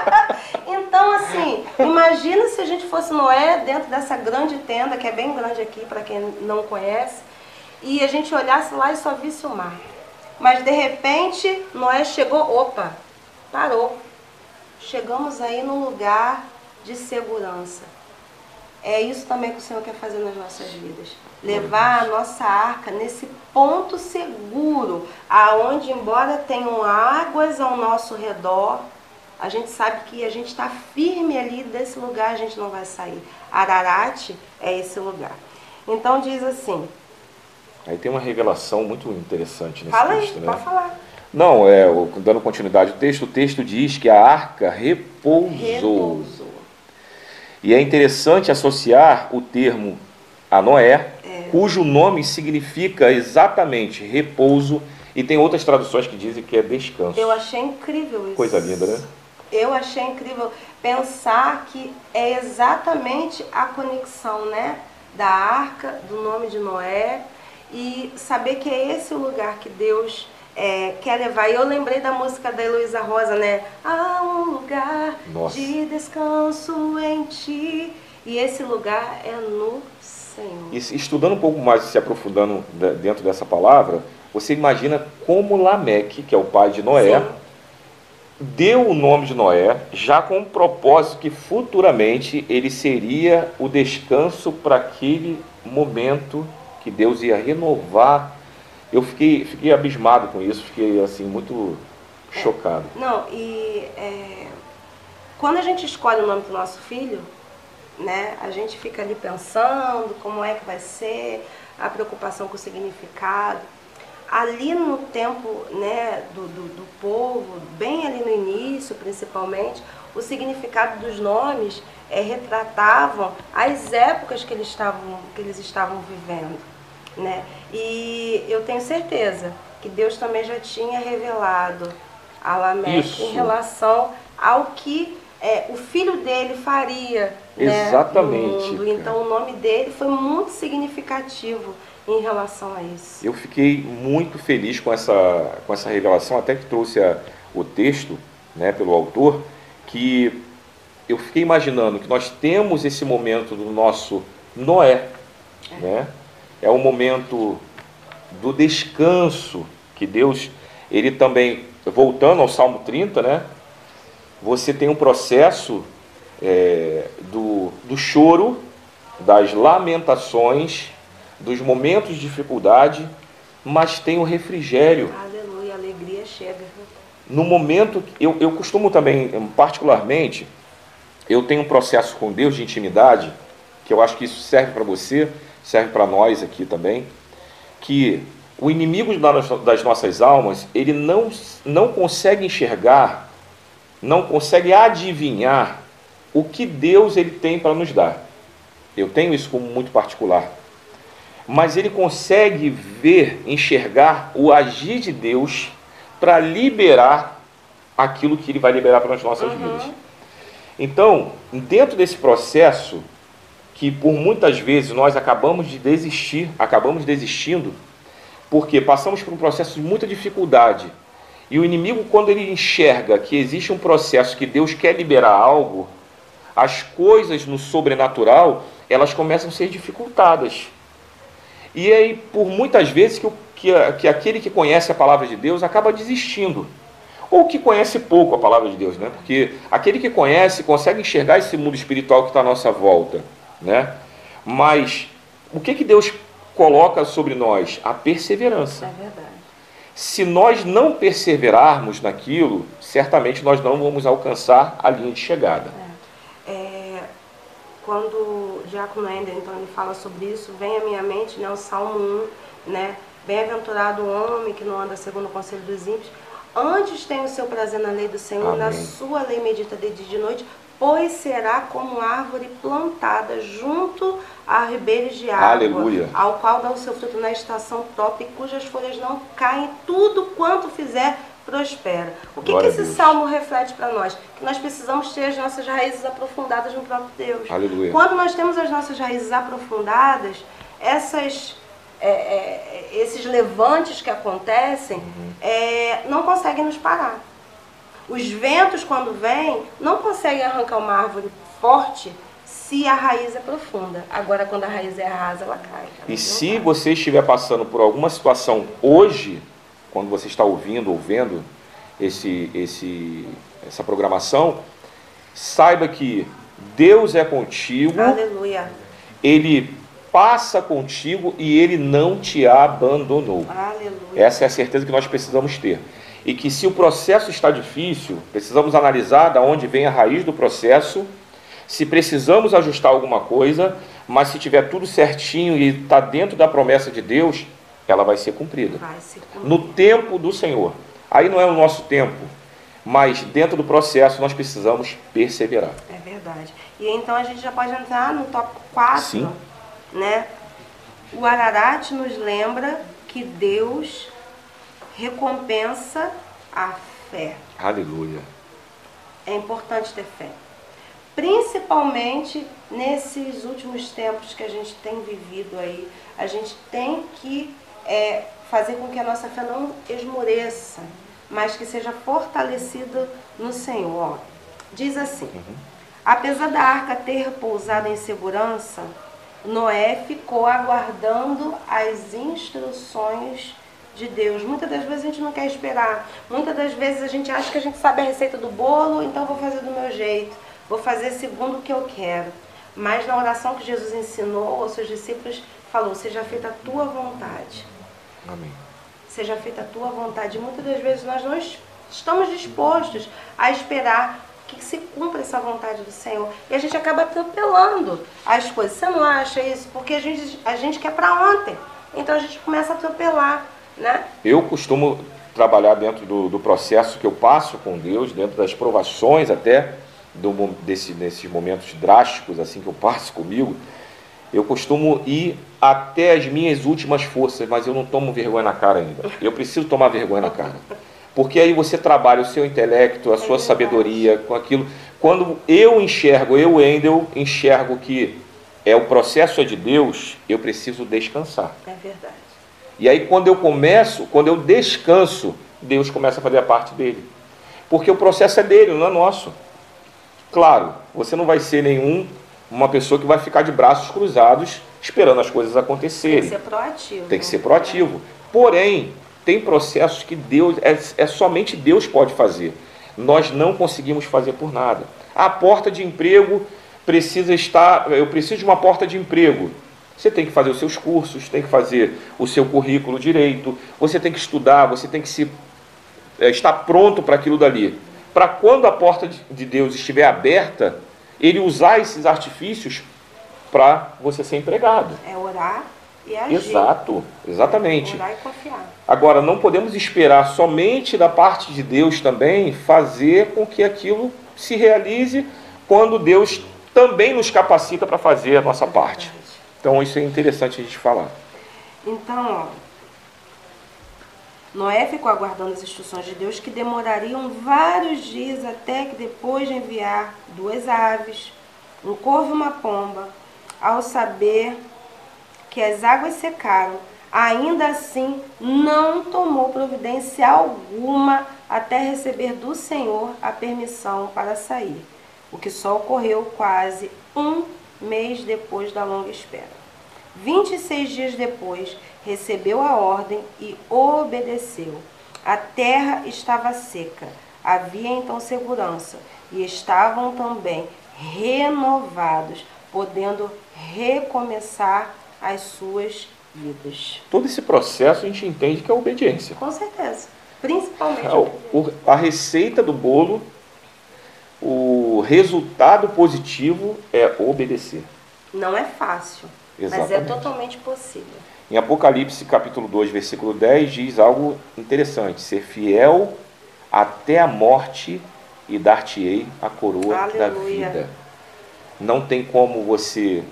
Speaker 2: então, assim, imagina se a gente fosse Noé dentro dessa grande tenda, que é bem grande aqui, para quem não conhece, e a gente olhasse lá e só visse o mar. Mas, de repente, Noé chegou, opa, parou. Chegamos aí num lugar de segurança. É isso também que o Senhor quer fazer nas nossas vidas. Levar a nossa arca nesse ponto seguro, aonde embora tenham águas ao nosso redor, a gente sabe que a gente está firme ali desse lugar, a gente não vai sair. Ararat é esse lugar. Então diz assim,
Speaker 1: Aí tem uma revelação muito interessante nesse
Speaker 2: fala aí,
Speaker 1: texto, né?
Speaker 2: pode falar.
Speaker 1: Não, é, dando continuidade ao texto, o texto diz que a arca repousou.
Speaker 2: Repousou.
Speaker 1: E é interessante associar o termo a Noé,
Speaker 2: É.
Speaker 1: cujo nome significa exatamente repouso, e tem outras traduções que dizem que é descanso.
Speaker 2: Eu achei incrível isso.
Speaker 1: Coisa linda, né?
Speaker 2: Eu achei incrível pensar que é exatamente a conexão, né, da arca, do nome de Noé e saber que é esse o lugar que Deus é, quer levar. E eu lembrei da música da Heloísa Rosa, né? Há um lugar
Speaker 1: Nossa.
Speaker 2: de descanso em ti. E esse lugar é no Senhor.
Speaker 1: E estudando um pouco mais, se aprofundando de- dentro dessa palavra, você imagina como Lameque, que é o pai de Noé,
Speaker 2: Sim.
Speaker 1: deu o nome de Noé, já com o propósito que futuramente ele seria o descanso para aquele momento que Deus ia renovar. Eu fiquei, fiquei abismado com isso, fiquei assim muito chocado.
Speaker 2: Não, e é, quando a gente escolhe o nome do nosso filho, né, a gente fica ali pensando como é que vai ser, a preocupação com o significado. Ali no tempo né, do, do, do povo, bem ali no início principalmente, o significado dos nomes é, retratavam as épocas que eles estavam, que eles estavam vivendo. Né? E eu tenho certeza que Deus também já tinha revelado a Lameque
Speaker 1: Isso.
Speaker 2: em relação ao que é, o filho dele faria né,
Speaker 1: Exatamente,
Speaker 2: no mundo.
Speaker 1: cara.
Speaker 2: Então o nome dele foi muito significativo em relação a isso.
Speaker 1: Eu fiquei muito feliz com essa, com essa revelação, até que trouxe a- o texto né, pelo autor, que eu fiquei imaginando que nós temos esse momento do nosso Noé, né? É o momento do descanso que Deus, ele também, voltando ao Salmo 30, né? Você tem um processo é, do, do choro, das lamentações, dos momentos de dificuldade, mas tem o refrigério.
Speaker 2: Aleluia, a alegria chega.
Speaker 1: No momento, eu, eu costumo também, particularmente, eu tenho um processo com Deus de intimidade, que eu acho que isso serve para você, serve para nós aqui também, que o inimigo das nossas almas, ele não, não consegue enxergar, não consegue adivinhar o que Deus ele tem para nos dar. Eu tenho isso como muito particular. Mas ele consegue ver, enxergar o agir de Deus para liberar aquilo que ele vai liberar para as nossas vidas. Então, dentro desse processo, que por muitas vezes nós acabamos de desistir, acabamos desistindo, porque passamos por um processo de muita dificuldade. E o inimigo, quando ele enxerga que existe um processo que Deus quer liberar algo, as coisas no sobrenatural, elas começam a ser dificultadas. E aí, por muitas vezes, que, que, que aquele que conhece a palavra de Deus acaba desistindo. Ou que conhece pouco a palavra de Deus, né? Porque aquele que conhece consegue enxergar esse mundo espiritual que está à nossa volta, né? Mas o que, que Deus coloca sobre nós? A perseverança.
Speaker 2: É verdade.
Speaker 1: Se nós não perseverarmos naquilo, certamente nós não vamos alcançar a linha de chegada.
Speaker 2: É, quando o Diácono Ender, então, ele fala sobre isso, vem à minha mente né, o Salmo 1, né? Bem-aventurado o homem que não anda segundo o conselho dos ímpios. Antes tem o seu prazer na lei do Senhor, na
Speaker 1: Amém.
Speaker 2: sua lei medita de dia e de noite. Pois será como árvore plantada junto a ribeiros de água,
Speaker 1: Aleluia.
Speaker 2: ao qual dá o seu fruto na estação top, cujas folhas não caem, tudo quanto fizer prospera. O que, que esse salmo reflete para nós? Que nós precisamos ter as nossas raízes aprofundadas no próprio Deus.
Speaker 1: Aleluia.
Speaker 2: Quando nós temos as nossas raízes aprofundadas, essas, é, é, esses levantes que acontecem
Speaker 1: Uhum.
Speaker 2: é, não conseguem nos parar. Os ventos, quando vêm, não conseguem arrancar uma árvore forte se a raiz é profunda. Agora, quando a raiz é rasa, ela cai. Ela
Speaker 1: E se
Speaker 2: cai.
Speaker 1: você estiver passando por alguma situação hoje, quando você está ouvindo ou vendo esse, esse, essa programação, saiba que Deus é contigo,
Speaker 2: Aleluia.
Speaker 1: Ele passa contigo e Ele não te abandonou.
Speaker 2: Aleluia.
Speaker 1: Essa é a certeza que nós precisamos ter. E que se o processo está difícil, precisamos analisar da onde vem a raiz do processo, se precisamos ajustar alguma coisa, mas se tiver tudo certinho e está dentro da promessa de Deus, ela vai ser cumprida.
Speaker 2: Vai se cumprir.
Speaker 1: No tempo do Senhor. Aí não é o nosso tempo, mas dentro do processo nós precisamos perseverar.
Speaker 2: É verdade. E então a gente já pode entrar no tópico 4,
Speaker 1: Sim.
Speaker 2: né? O Ararat nos lembra que Deus recompensa a fé.
Speaker 1: Aleluia.
Speaker 2: É importante ter fé. Principalmente nesses últimos tempos que a gente tem vivido aí. A gente tem que é, fazer com que a nossa fé não esmoreça, mas que seja fortalecida no Senhor. Diz assim: Apesar da arca ter pousado em segurança, Noé ficou aguardando as instruções de Deus. Muitas das vezes a gente não quer esperar. Muitas das vezes a gente acha que a gente sabe a receita do bolo, então vou fazer do meu jeito. Vou fazer segundo o que eu quero. Mas na oração que Jesus ensinou aos seus discípulos, falou: Seja feita a tua vontade
Speaker 1: Amém.
Speaker 2: seja feita a tua vontade. Muitas das vezes nós não es- estamos dispostos a esperar que se cumpra essa vontade do Senhor. E a gente acaba atropelando as coisas. Você não acha isso? Porque a gente, a gente quer para ontem. Então a gente começa a atropelar, né?
Speaker 1: Eu costumo trabalhar dentro do, do processo que eu passo com Deus, dentro das provações até, do, desse, nesses momentos drásticos assim que eu passo comigo. Eu costumo ir até as minhas últimas forças, mas eu não tomo vergonha na cara ainda. Eu preciso tomar vergonha na cara. Porque aí você trabalha o seu intelecto, a sua
Speaker 2: verdade.
Speaker 1: sabedoria com aquilo. Quando eu enxergo, eu, Wendel, enxergo que é o processo é de Deus, eu preciso descansar.
Speaker 2: É verdade.
Speaker 1: E aí quando eu começo, quando eu descanso, Deus começa a fazer a parte dele. Porque o processo é dele, não é nosso. Claro, você não vai ser nenhum uma pessoa que vai ficar de braços cruzados esperando as coisas
Speaker 2: Tem
Speaker 1: acontecerem.
Speaker 2: que ser proativo.
Speaker 1: Tem que ser proativo. Porém, tem processos que Deus é, é somente Deus pode fazer. Nós não conseguimos fazer por nada. A porta de emprego precisa estar. Eu preciso de uma porta de emprego. Você tem que fazer os seus cursos, tem que fazer o seu currículo direito, você tem que estudar, você tem que se é, estar pronto para aquilo dali. Para quando a porta de- de Deus estiver aberta, ele usar esses artifícios para você ser empregado.
Speaker 2: É orar e agir.
Speaker 1: Exato, exatamente.
Speaker 2: Orar e confiar.
Speaker 1: Agora, não podemos esperar somente da parte de Deus também fazer com que aquilo se realize quando Deus também nos capacita para fazer a nossa parte. Então, isso é interessante a gente falar.
Speaker 2: Então, Noé ficou aguardando as instruções de Deus que demorariam vários dias até que depois de enviar duas aves, um corvo e uma pomba, ao saber que as águas secaram, ainda assim não tomou providência alguma até receber do Senhor a permissão para sair, o que só ocorreu quase um mês depois da longa espera. 26 dias depois, recebeu a ordem e obedeceu. A terra estava seca, havia então segurança, e estavam também renovados, podendo recomeçar as suas vidas.
Speaker 1: Todo esse processo a gente entende que é obediência.
Speaker 2: Com certeza. Principalmente.
Speaker 1: É, o- o- a receita do bolo, o resultado positivo é obedecer.
Speaker 2: Não é fácil, mas é
Speaker 1: Exatamente.
Speaker 2: totalmente possível.
Speaker 1: Em Apocalipse capítulo 2, versículo 10, diz algo interessante: ser fiel até a morte, e dar-te-ei a coroa
Speaker 2: Aleluia.
Speaker 1: da vida. Não tem como você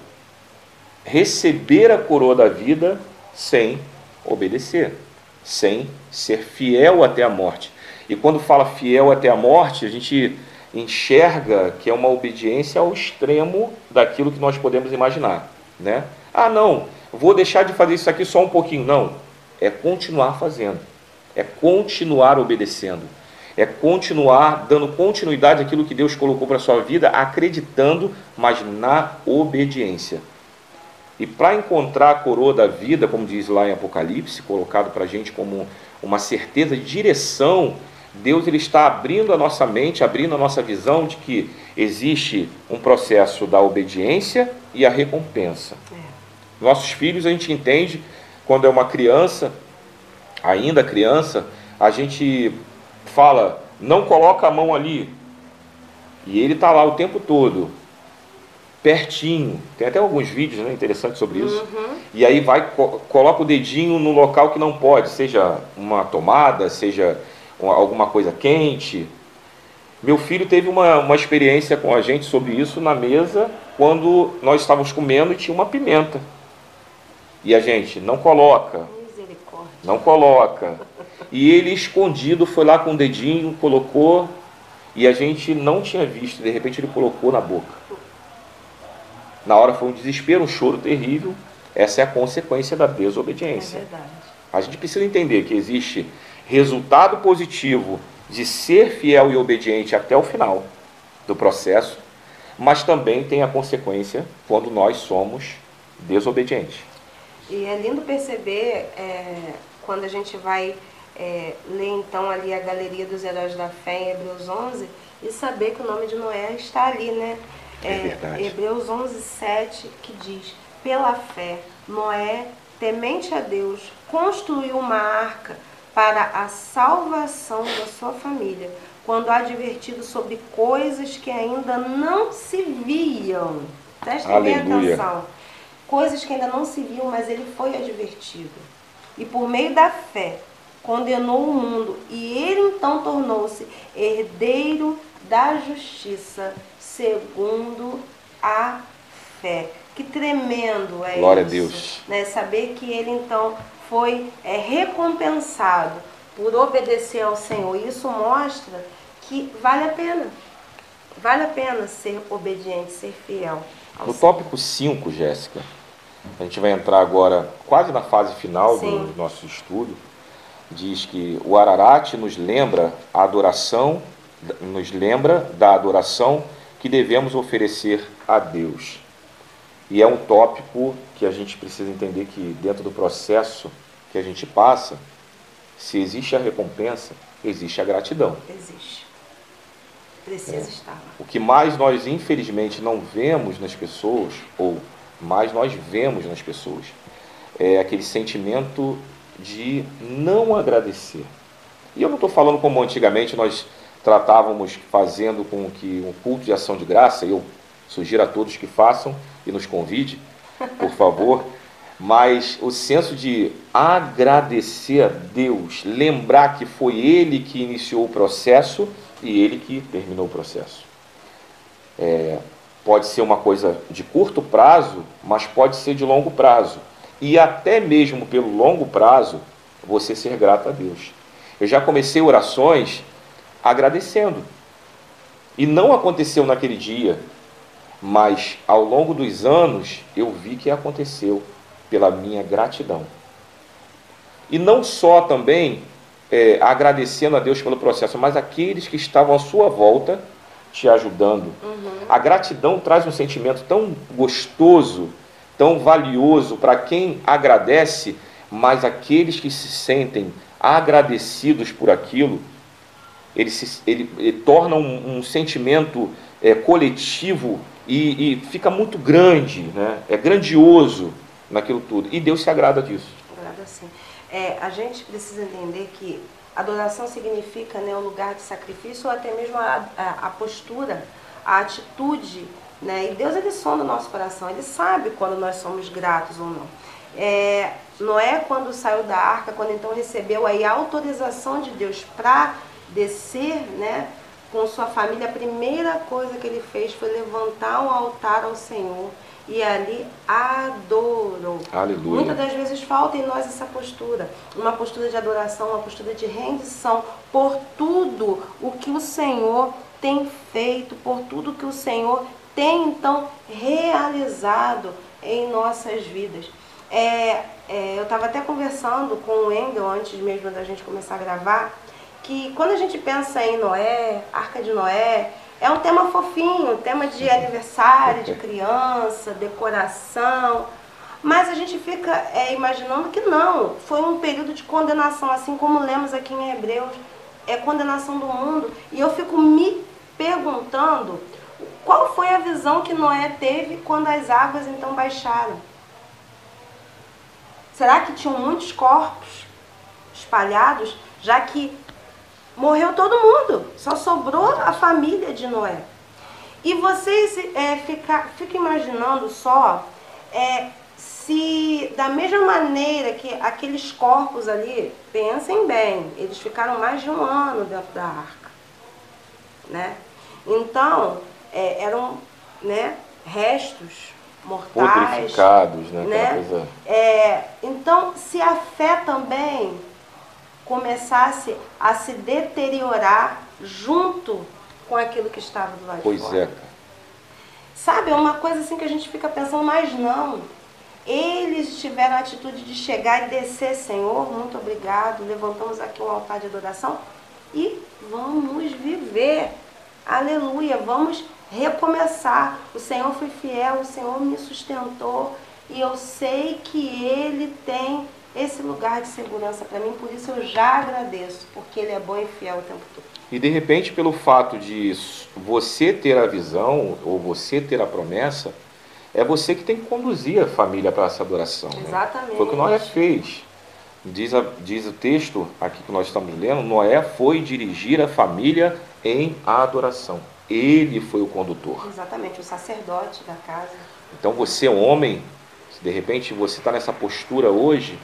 Speaker 1: receber a coroa da vida sem obedecer, sem ser fiel até a morte. E quando fala fiel até a morte, a gente enxerga que é uma obediência ao extremo daquilo que nós podemos imaginar, né? Ah, não, vou deixar de fazer isso aqui só um pouquinho. Não, é continuar fazendo, é continuar obedecendo, é continuar dando continuidade àquilo que Deus colocou para sua vida, acreditando, mas na obediência. E para encontrar a coroa da vida, como diz lá em Apocalipse, colocado para a gente como uma certeza de direção, Deus ele está abrindo a nossa mente, abrindo a nossa visão de que existe um processo da obediência e a recompensa. É. Nossos filhos a gente entende quando é uma criança, ainda criança, a gente fala, não coloca a mão ali. E ele está lá o tempo todo pertinho. Tem até alguns vídeos né, interessantes sobre isso. Uhum. E aí vai, co coloca o dedinho no local que não pode, seja uma tomada, seja alguma coisa quente. Meu filho teve uma, uma experiência com a gente sobre isso na mesa quando nós estávamos comendo e tinha uma pimenta. E a gente não coloca. Não coloca. E ele escondido foi lá com o dedinho, colocou e a gente não tinha visto. De repente ele colocou na boca. Na hora foi um desespero, um choro terrível. Essa é a consequência da desobediência. É. A gente precisa entender que existe resultado positivo de ser fiel e obediente até o final do processo, mas também tem a consequência quando nós somos desobedientes.
Speaker 2: E é lindo perceber é, quando a gente vai é, ler então ali a galeria dos heróis da fé em Hebreus 11 e saber que o nome de Noé está ali, né?
Speaker 1: É, é verdade.
Speaker 2: Hebreus 11, 7, que diz: Pela fé, Noé, temente a Deus, construiu uma arca para a salvação da sua família, quando advertido sobre coisas que ainda não se viam. Prestem bem atenção. Coisas que ainda não se viam, mas ele foi advertido. E por meio da fé, condenou o mundo, e ele então tornou-se herdeiro da justiça segundo a fé. Que tremendo é
Speaker 1: Glória
Speaker 2: isso.
Speaker 1: a Deus.
Speaker 2: Né? Saber que ele então foi é, recompensado por obedecer ao Senhor. Isso mostra que vale a pena. Vale a pena ser obediente, ser fiel.
Speaker 1: No Senhor. tópico 5, Jéssica, a gente vai entrar agora quase na fase final Sim. do nosso estudo. Diz que o Ararat nos lembra a adoração, nos lembra da adoração que devemos oferecer a Deus. E é um tópico que a gente precisa entender que dentro do processo que a gente passa, se existe a recompensa, existe a gratidão.
Speaker 2: Existe. Precisa é. estar.
Speaker 1: O que mais nós, infelizmente, não vemos nas pessoas, ou mais nós vemos nas pessoas, é aquele sentimento de não agradecer. E eu não estou falando como antigamente nós tratávamos fazendo com que um culto de ação de graça, eu sugiro a todos que façam e nos convide, por favor, mas o senso de agradecer a Deus, lembrar que foi Ele que iniciou o processo e Ele que terminou o processo. É, pode ser uma coisa de curto prazo, mas pode ser de longo prazo. E até mesmo pelo longo prazo, você ser grato a Deus. Eu já comecei orações agradecendo. E não aconteceu naquele dia, mas ao longo dos anos eu vi que aconteceu pela minha gratidão. E não só também é, agradecendo a Deus pelo processo, mas aqueles que estavam à sua volta te ajudando. Uhum. A gratidão traz um sentimento tão gostoso, tão valioso para quem agradece, mas aqueles que se sentem agradecidos por aquilo, ele, se, ele, ele torna um, um sentimento é, coletivo e, e, fica muito grande, né? é grandioso naquilo tudo. E Deus se agrada disso.
Speaker 2: Agrada sim. É, a gente precisa entender que adoração significa né, o lugar de sacrifício ou até mesmo a, a, a postura, a atitude. Né? E Deus ele sonda o nosso coração, ele sabe quando nós somos gratos ou não. É, Noé, quando saiu da arca, quando então recebeu aí a autorização de Deus para descer né, com sua família, a primeira coisa que ele fez foi levantar um altar ao Senhor e ali adorou.
Speaker 1: Aleluia.
Speaker 2: Muitas das vezes falta em nós essa postura, uma postura de adoração, uma postura de rendição por tudo o que o Senhor tem feito, por tudo que o Senhor tem então realizado em nossas vidas. É, é, eu estava até conversando com o Engel antes mesmo da gente começar a gravar, que quando a gente pensa em Noé, Arca de Noé, é um tema fofinho, tema de aniversário, de criança, decoração. Mas a gente fica é, imaginando que não, foi um período de condenação, assim como lemos aqui em Hebreus, é condenação do mundo. E eu fico me perguntando qual foi a visão que Noé teve quando as águas então baixaram. Será que tinham muitos corpos espalhados, já que morreu todo mundo, só sobrou a família de Noé. E vocês é, ficam fica imaginando só é, se da mesma maneira que aqueles corpos ali, pensem bem, eles ficaram mais de um ano dentro da arca. Né? Então, é, eram né, restos mortais.
Speaker 1: Né?
Speaker 2: né? É, então, se a fé também começasse a se deteriorar junto com aquilo que estava do lado
Speaker 1: pois
Speaker 2: de fora.
Speaker 1: Pois é.
Speaker 2: Sabe, é uma coisa assim que a gente fica pensando, mas não. Eles tiveram a atitude de chegar e descer, Senhor, muito obrigado. Levantamos aqui um altar de adoração e vamos viver. Aleluia, vamos recomeçar. O Senhor foi fiel, o Senhor me sustentou e eu sei que Ele tem esse lugar de segurança para mim, por isso eu já agradeço, porque Ele é bom e fiel o tempo todo.
Speaker 1: E de repente, pelo fato de você ter a visão ou você ter a promessa, é você que tem que conduzir a família para essa adoração.
Speaker 2: Exatamente. Né?
Speaker 1: Foi o que Noé fez. Diz, a, diz o texto aqui que nós estamos lendo: Noé foi dirigir a família em adoração. Ele foi o condutor.
Speaker 2: Exatamente, o sacerdote da casa.
Speaker 1: Então você, homem, se de repente você está nessa postura hoje,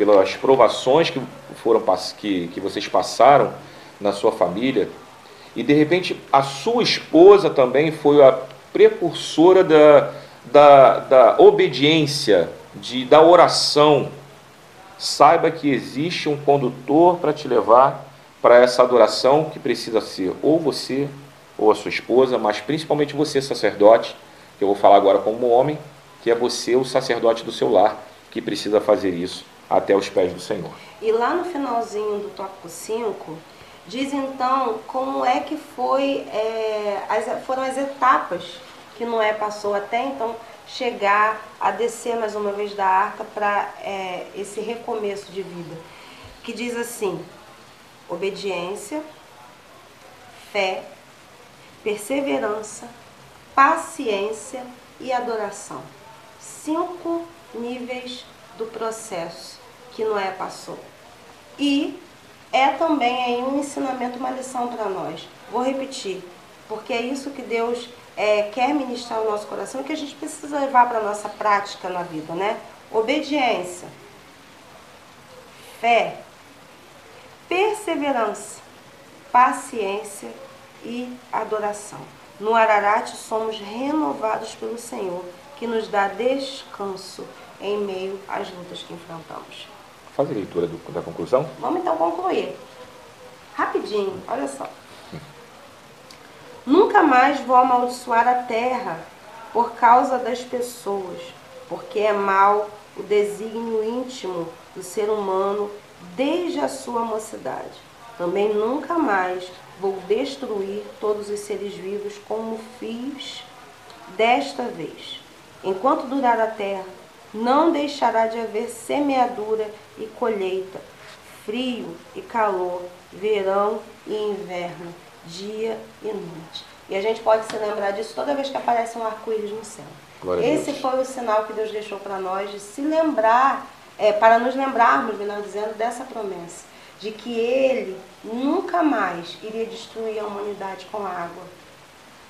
Speaker 1: pelas provações que foram que, que vocês passaram na sua família, e de repente a sua esposa também foi a precursora da, da, da obediência, de, da oração. Saiba que existe um condutor para te levar para essa adoração que precisa ser ou você ou a sua esposa, mas principalmente você, sacerdote, que eu vou falar agora como homem, que é você, o sacerdote do seu lar, que precisa fazer isso até os pés do Senhor.
Speaker 2: E lá no finalzinho do tópico 5, diz então como é que foi, é, as, foram as etapas que Noé passou até então chegar a descer mais uma vez da arca para é, esse recomeço de vida. Que diz assim: obediência, fé, perseverança, paciência e adoração. Cinco níveis do processo que Noé passou. E é também aí um ensinamento, uma lição para nós. Vou repetir, porque é isso que Deus é, quer ministrar no nosso coração e que a gente precisa levar para a nossa prática na vida, né? Obediência, fé, perseverança, paciência e adoração. No Ararat somos renovados pelo Senhor, que nos dá descanso em meio às lutas que enfrentamos.
Speaker 1: Faz a leitura do, da conclusão.
Speaker 2: Vamos então concluir. Rapidinho, olha só. Nunca mais vou amaldiçoar a terra por causa das pessoas, porque é mal o desígnio íntimo do ser humano desde a sua mocidade. Também nunca mais vou destruir todos os seres vivos como fiz desta vez. Enquanto durar a terra, não deixará de haver semeadura e colheita, frio e calor, verão e inverno, dia e noite. E a gente pode se lembrar disso toda vez que aparece um arco-íris no céu. Glória Esse foi o sinal que Deus deixou para nós de se lembrar, é, para nos lembrarmos, melhor dizendo, dessa promessa de que ele nunca mais iria destruir a humanidade com água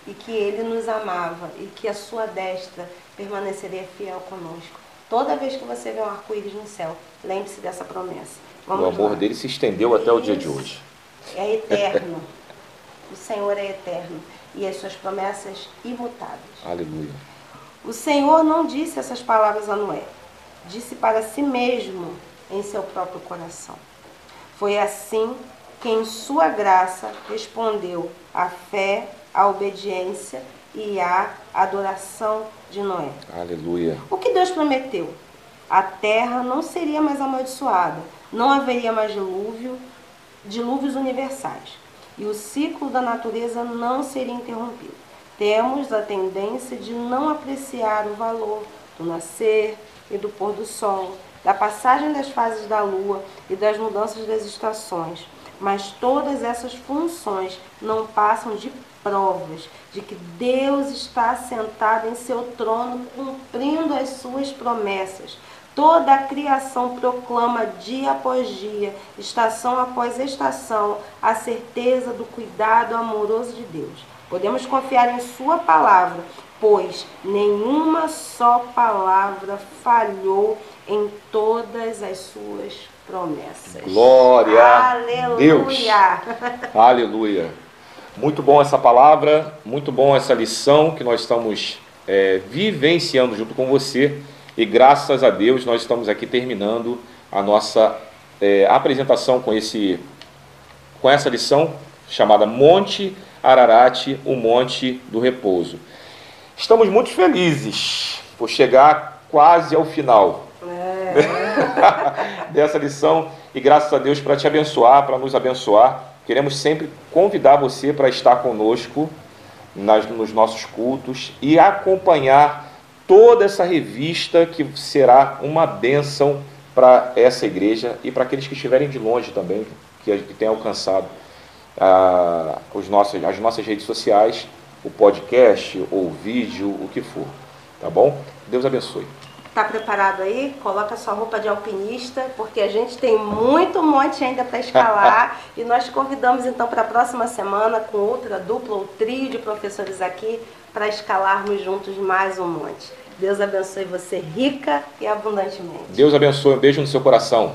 Speaker 2: e que ele nos amava e que a sua destra permaneceria fiel conosco. Toda vez que você vê um arco-íris no céu, lembre-se dessa promessa.
Speaker 1: Vamos o amor lá. dele se estendeu até o dia de hoje.
Speaker 2: É eterno. O Senhor é eterno e as suas promessas imutáveis.
Speaker 1: Aleluia.
Speaker 2: O Senhor não disse essas palavras a Noé, disse para si mesmo em seu próprio coração. Foi assim que, em sua graça, respondeu à fé, à obediência e à adoração de Noé.
Speaker 1: Aleluia.
Speaker 2: O que Deus prometeu? A terra não seria mais amaldiçoada, não haveria mais dilúvio, dilúvios universais, e o ciclo da natureza não seria interrompido. Temos a tendência de não apreciar o valor do nascer e do pôr do sol, da passagem das fases da lua e das mudanças das estações. Mas todas essas funções não passam de provas de que Deus está sentado em seu trono cumprindo as suas promessas. Toda a criação proclama dia após dia, estação após estação, a certeza do cuidado amoroso de Deus. Podemos confiar em Sua palavra, pois nenhuma só palavra falhou em todas as suas promessas.
Speaker 1: Glória
Speaker 2: Aleluia.
Speaker 1: a Deus. Aleluia. Muito bom essa palavra, muito bom essa lição que nós estamos é, vivenciando junto com você. E graças a Deus nós estamos aqui terminando a nossa é, apresentação com, esse, com essa lição chamada Monte Ararat, o Monte do Repouso. Estamos muito felizes por chegar quase ao final. dessa lição e graças a Deus para te abençoar, para nos abençoar. Queremos sempre convidar você para estar conosco nas, nos nossos cultos e acompanhar toda essa revista que será uma bênção para essa igreja e para aqueles que estiverem de longe também, que, que têm alcançado ah, os nossos, as nossas redes sociais, o podcast ou o vídeo, o que for. Tá bom? Deus abençoe.
Speaker 2: Tá preparado aí? Coloca sua roupa de alpinista, porque a gente tem muito monte ainda para escalar. e nós te convidamos então para a próxima semana com outra dupla ou trio de professores aqui para escalarmos juntos mais um monte. Deus abençoe você rica e abundantemente.
Speaker 1: Deus abençoe. Um beijo no seu coração.